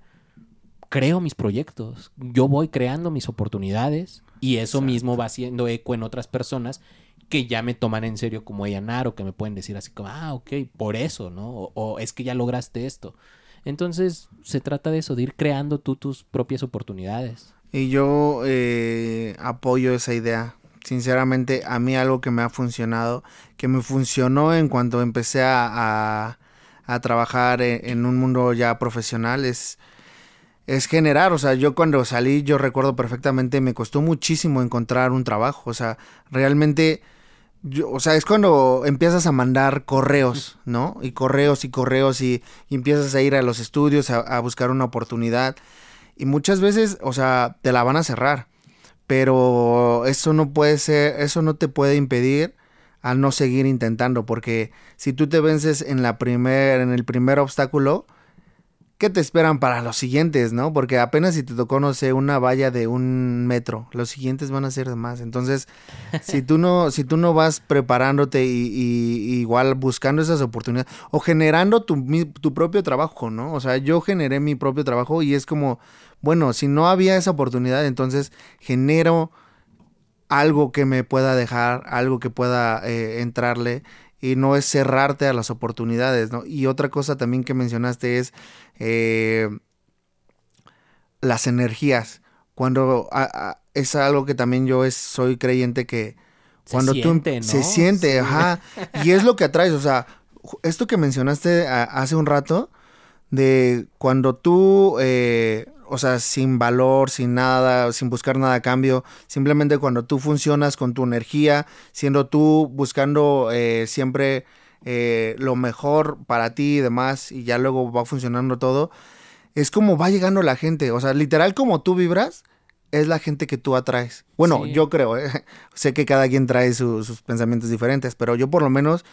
Speaker 2: creo mis proyectos, yo voy creando mis oportunidades y eso mismo va haciendo eco en otras personas que ya me toman en serio como A&R o que me pueden decir así como, ah, ok, por eso, ¿no? O, o es que ya lograste esto. Entonces, se trata de eso, de ir creando tú tus propias oportunidades.
Speaker 1: Y yo eh, apoyo esa idea. Sinceramente, a mí algo que me ha funcionado, que me funcionó en cuanto empecé a, a- trabajar en, en un mundo ya profesional, es, es generar. O sea, yo cuando salí, yo recuerdo perfectamente, me costó muchísimo encontrar un trabajo. O sea, realmente, yo- o sea, es cuando empiezas a mandar correos, ¿no? Y correos y correos y, y empiezas a ir a los estudios a- a buscar una oportunidad. Y muchas veces, o sea, te la van a cerrar. Pero eso no puede ser, eso no te puede impedir a no seguir intentando. Porque si tú te vences en la primer, en el primer obstáculo, ¿qué te esperan para los siguientes, no? Porque apenas si te tocó, no sé, una valla de un metro, los siguientes van a ser de más. Entonces, [laughs] si tú no, si tú no vas preparándote y, igual buscando esas oportunidades, o generando tu, mi- tu propio trabajo, ¿no? O sea, yo generé mi propio trabajo y es como, bueno, si no había esa oportunidad, entonces genero algo que me pueda dejar, algo que pueda eh, entrarle y no es cerrarte a las oportunidades, ¿no? Y otra cosa también que mencionaste es eh, las energías. Cuando a- a- es algo que también yo es, soy creyente que
Speaker 2: Se
Speaker 1: cuando
Speaker 2: siente,
Speaker 1: tú
Speaker 2: ¿no?
Speaker 1: se siente,
Speaker 2: Sí.
Speaker 1: ajá, y es lo que atraes, o sea, esto que mencionaste a- hace un rato de cuando tú eh, o sea, sin valor, sin nada, sin buscar nada a cambio, simplemente cuando tú funcionas con tu energía, siendo tú buscando eh, siempre eh, lo mejor para ti y demás, y ya luego va funcionando todo, es como va llegando la gente, o sea, literal como tú vibras, es la gente que tú atraes. Bueno,
Speaker 2: Sí.
Speaker 1: yo creo, ¿eh? [laughs] sé que cada quien trae su- sus pensamientos diferentes, pero yo por lo menos,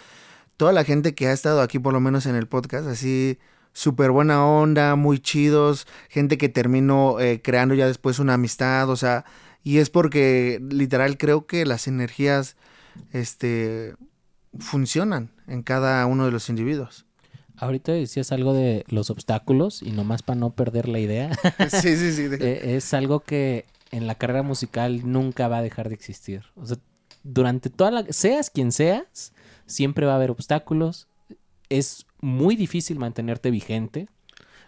Speaker 1: toda la gente que ha estado aquí por lo menos en el podcast, así súper buena onda, muy chidos, gente que terminó eh, creando ya después una amistad, o sea, y es porque literal creo que las energías, este, funcionan en cada uno de los individuos.
Speaker 2: Ahorita decías algo de los obstáculos y nomás para no perder la idea. [laughs]
Speaker 1: Sí, sí, sí. [laughs]
Speaker 2: Eh, es algo que en la carrera musical nunca va a dejar de existir. O sea, durante toda la... Seas quien seas, siempre va a haber obstáculos. Es muy difícil mantenerte vigente.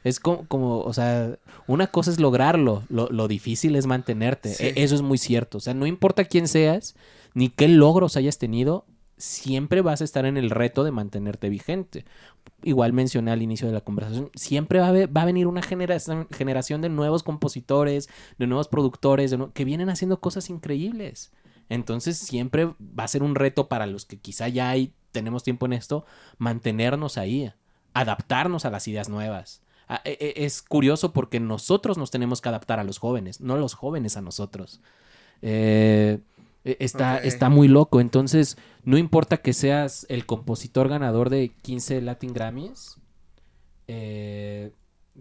Speaker 2: Es como, como, o sea, una cosa es lograrlo, lo, lo difícil es mantenerte.
Speaker 1: Sí.
Speaker 2: E- Eso es muy cierto. O sea, no importa quién seas, ni qué logros hayas tenido, siempre vas a estar en el reto de mantenerte vigente. Igual mencioné al inicio de la conversación, siempre va a, va a venir una generación, generación de nuevos compositores, de nuevos productores, de que vienen haciendo cosas increíbles. Entonces siempre va a ser un reto para los que quizá ya hay, tenemos tiempo en esto, mantenernos ahí, adaptarnos a las ideas nuevas. E- e- Es curioso porque nosotros nos tenemos que adaptar a los jóvenes, no los jóvenes a nosotros. Eh, e- está, está muy loco. Entonces, no importa que seas el compositor ganador de 15 Latin Grammys, eh,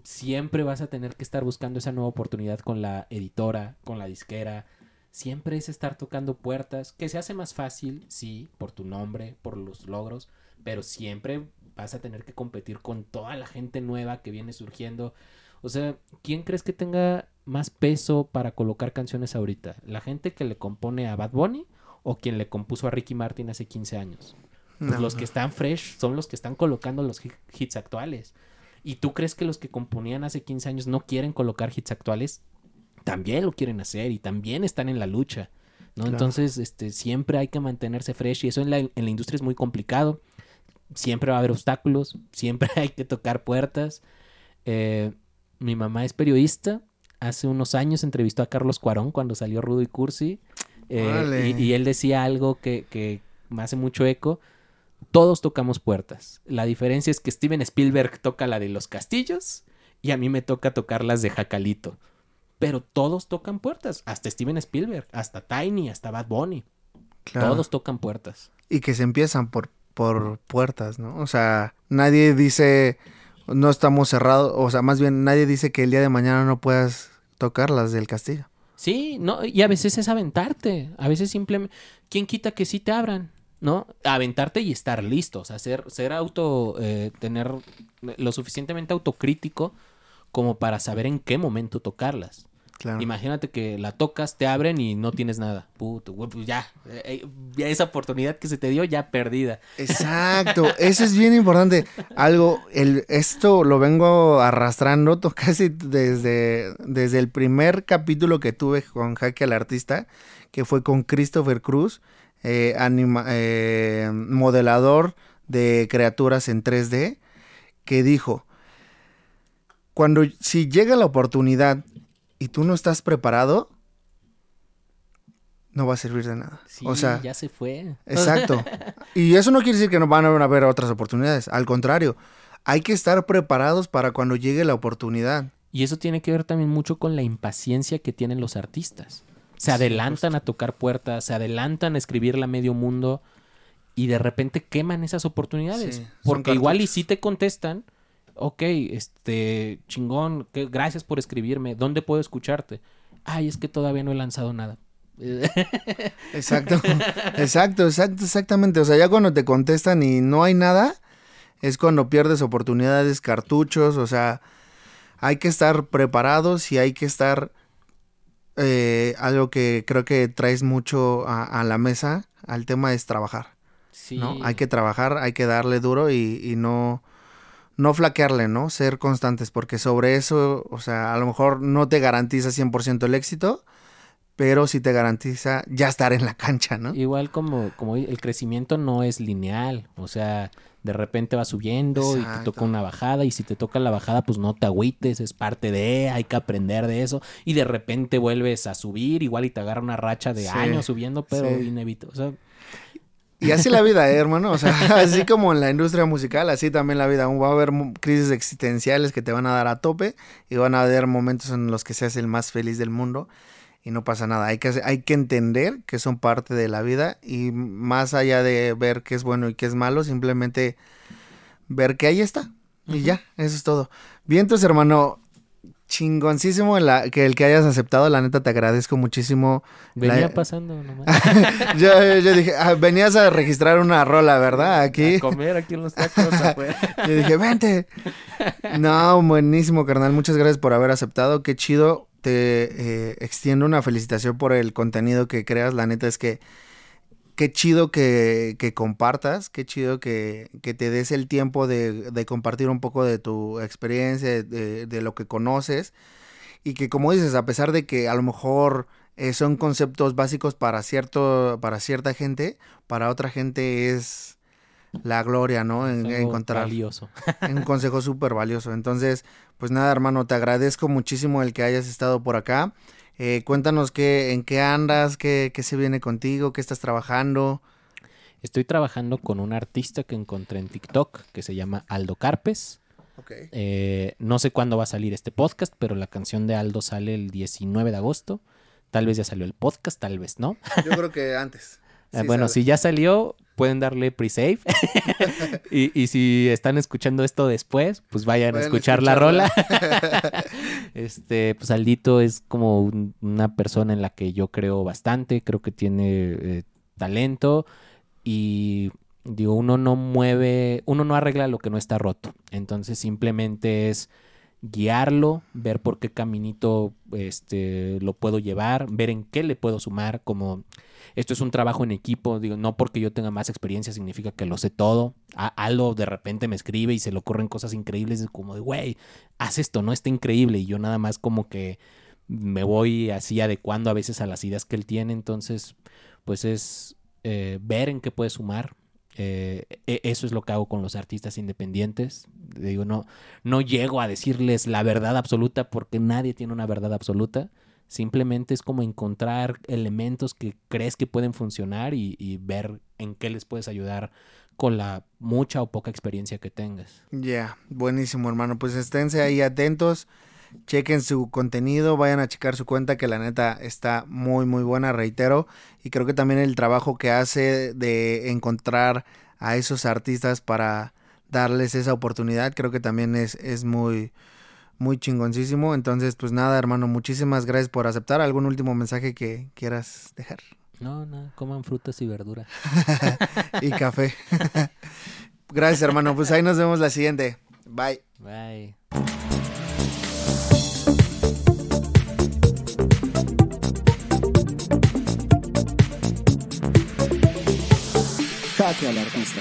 Speaker 2: siempre vas a tener que estar buscando esa nueva oportunidad con la editora, con la disquera. Siempre es estar tocando puertas, que se hace más fácil, sí, por tu nombre, por los logros, pero siempre vas a tener que competir con toda la gente nueva que viene surgiendo. O sea, ¿quién crees que tenga más peso para colocar canciones ahorita? ¿La gente que le compone a Bad Bunny o quien le compuso a Ricky Martin hace 15 años? Pues
Speaker 1: No,
Speaker 2: los
Speaker 1: no.
Speaker 2: que están fresh son los que están colocando los hi- hits actuales. ¿Y tú crees que los que componían hace 15 años no quieren colocar hits actuales? También lo quieren hacer y también están en la lucha. ¿no?
Speaker 1: Claro.
Speaker 2: Entonces, este, siempre hay que mantenerse fresh y eso en la, en la industria es muy complicado. Siempre va a haber obstáculos, [laughs] siempre hay que tocar puertas. Eh, mi mamá es periodista. Hace unos años entrevistó a Carlos Cuarón cuando salió Rudo y Cursi. Eh, y, y él decía algo que, que me hace mucho eco. Todos tocamos puertas. La diferencia es que Steven Spielberg toca la de los castillos y a mí me toca tocar las de Jacalito. Pero todos tocan puertas. Hasta Steven Spielberg, hasta Tiny, hasta Bad Bunny.
Speaker 1: Claro.
Speaker 2: Todos tocan puertas.
Speaker 1: Y que se empiezan por, por puertas, ¿no? O sea, nadie dice, no estamos cerrados, o sea, más bien nadie dice que el día de mañana no puedas tocar las del castillo.
Speaker 2: Sí, no, y a veces es aventarte. A veces simplemente. ¿Quién quita que sí te abran? ¿No? Aventarte y estar listo. O sea, ser, ser auto. eh, tener lo suficientemente autocrítico como para saber en qué momento tocarlas.
Speaker 1: Claro.
Speaker 2: Imagínate que la tocas, te abren y no tienes nada. Puto, pues ya. eh, eh, ya esa oportunidad que se te dio, ya perdida.
Speaker 1: Exacto, eso es bien importante. Algo, el, esto lo vengo arrastrando [laughs] casi desde, desde el primer capítulo que tuve con Jaque al Artista, que fue con Christopher Cruz, eh, anima- eh, modelador de criaturas en 3D, que dijo, cuando si llega la oportunidad y tú no estás preparado, no va a servir de nada.
Speaker 2: Sí,
Speaker 1: o sea,
Speaker 2: ya se fue.
Speaker 1: Exacto. [laughs] Y eso no quiere decir que no van a haber otras oportunidades. Al contrario, hay que estar preparados para cuando llegue la oportunidad.
Speaker 2: Y eso tiene que ver también mucho con la impaciencia que tienen los artistas. Se adelantan a tocar puertas, se adelantan a escribirle a medio mundo y de repente queman esas oportunidades.
Speaker 1: Sí,
Speaker 2: porque igual y si te contestan, ok, este, chingón, que, gracias por escribirme, ¿dónde puedo escucharte? Ay, es que todavía no he lanzado nada. [laughs]
Speaker 1: Exacto. exacto, exacto, exactamente. O sea, ya cuando te contestan y no hay nada, es cuando pierdes oportunidades, cartuchos. O sea, hay que estar preparados y hay que estar... eh, algo que creo que traes mucho a, a la mesa, al tema es trabajar.
Speaker 2: Sí.
Speaker 1: ¿no? Hay que trabajar, hay que darle duro y, y no, no flaquearle, ¿no? Ser constantes, porque sobre eso, o sea, a lo mejor no te garantiza 100% el éxito, pero sí te garantiza ya estar en la cancha, ¿no?
Speaker 2: Igual como, como el crecimiento no es lineal, o sea, de repente va subiendo y te toca una bajada y si te toca la bajada pues no te agüites, es parte de, hay que aprender de eso y de repente vuelves a subir igual y te agarra una racha de
Speaker 1: Sí,
Speaker 2: años subiendo, pero
Speaker 1: sí.
Speaker 2: inevitable, o sea,
Speaker 1: Y así la vida, ¿eh, hermano. O sea, [laughs] así como en la industria musical, así también la vida. Va a haber crisis existenciales que te van a dar a tope y van a haber momentos en los que seas el más feliz del mundo y no pasa nada. Hay que, hay que entender que son parte de la vida y más allá de ver qué es bueno y qué es malo, simplemente ver que ahí está. Y ya, eso es todo. Bien, entonces, hermano, chingoncísimo la, que el que hayas aceptado. La neta, te agradezco muchísimo.
Speaker 2: venía
Speaker 1: La-
Speaker 2: pasando nomás. [laughs]
Speaker 1: yo, yo dije, ah, venías a registrar una rola, ¿verdad? Aquí.
Speaker 2: A comer aquí en los tacos afuera. [laughs]
Speaker 1: Yo dije, vente. No, buenísimo, carnal. Muchas gracias por haber aceptado. Qué chido. Te eh, extiendo una felicitación por el contenido que creas. La neta es que qué chido que, que compartas. Qué chido que, que te des el tiempo de, de compartir un poco de tu experiencia, de, de lo que conoces. Y que como dices, a pesar de que a lo mejor eh, son conceptos básicos para, cierto, para cierta gente, para otra gente es la gloria, ¿no? En, encontrar
Speaker 2: valioso. [laughs]
Speaker 1: un consejo súper valioso. Entonces, pues nada, hermano, te agradezco muchísimo el que hayas estado por acá. Eh, cuéntanos qué, en qué andas, qué, qué se viene contigo, qué estás trabajando.
Speaker 2: Estoy trabajando con un artista que encontré en TikTok que se llama Aldo Carpes. Eh, no sé cuándo va a salir este podcast, pero la canción de Aldo sale el 19 de agosto. Tal vez ya salió el podcast, tal vez no.
Speaker 1: Yo creo que antes.
Speaker 2: Eh, bueno, si ya salió, pueden darle pre-save. [laughs] y, y si están escuchando esto después, pues vayan, a escuchar la rola. [laughs] [laughs] este, pues Aldito es como un- una persona en la que yo creo bastante, creo que tiene eh, talento y digo, uno no mueve, uno no arregla lo que no está roto. Entonces simplemente es guiarlo, ver por qué caminito este, lo puedo llevar, ver en qué le puedo sumar, como esto es un trabajo en equipo, digo, no porque yo tenga más experiencia significa que lo sé todo. A- Aldo de repente me escribe y se le ocurren cosas increíbles, es como de, güey, haz esto, no está increíble, y yo nada más como que me voy así adecuando a veces a las ideas que él tiene, entonces, pues es eh, ver en qué puede sumar. Eh, e- eso es lo que hago con los artistas independientes. Digo, no, no llego a decirles la verdad absoluta porque nadie tiene una verdad absoluta. Simplemente es como encontrar elementos que crees que pueden funcionar y, ver en qué les puedes ayudar con la mucha o poca experiencia que tengas.
Speaker 1: Ya, buenísimo hermano. Pues esténse ahí atentos, chequen su contenido, vayan a checar su cuenta que la neta está muy muy buena, reitero. Y creo que también el trabajo que hace de encontrar a esos artistas para darles esa oportunidad, creo que también es, es muy, muy chingoncísimo. Entonces, pues nada, hermano, muchísimas gracias por aceptar. ¿Algún último mensaje que quieras dejar?
Speaker 2: No, no, coman frutas y verduras. [laughs]
Speaker 1: y café. [laughs] gracias, hermano. Pues ahí nos vemos la siguiente. Bye.
Speaker 2: Bye.
Speaker 8: Jaque al artista.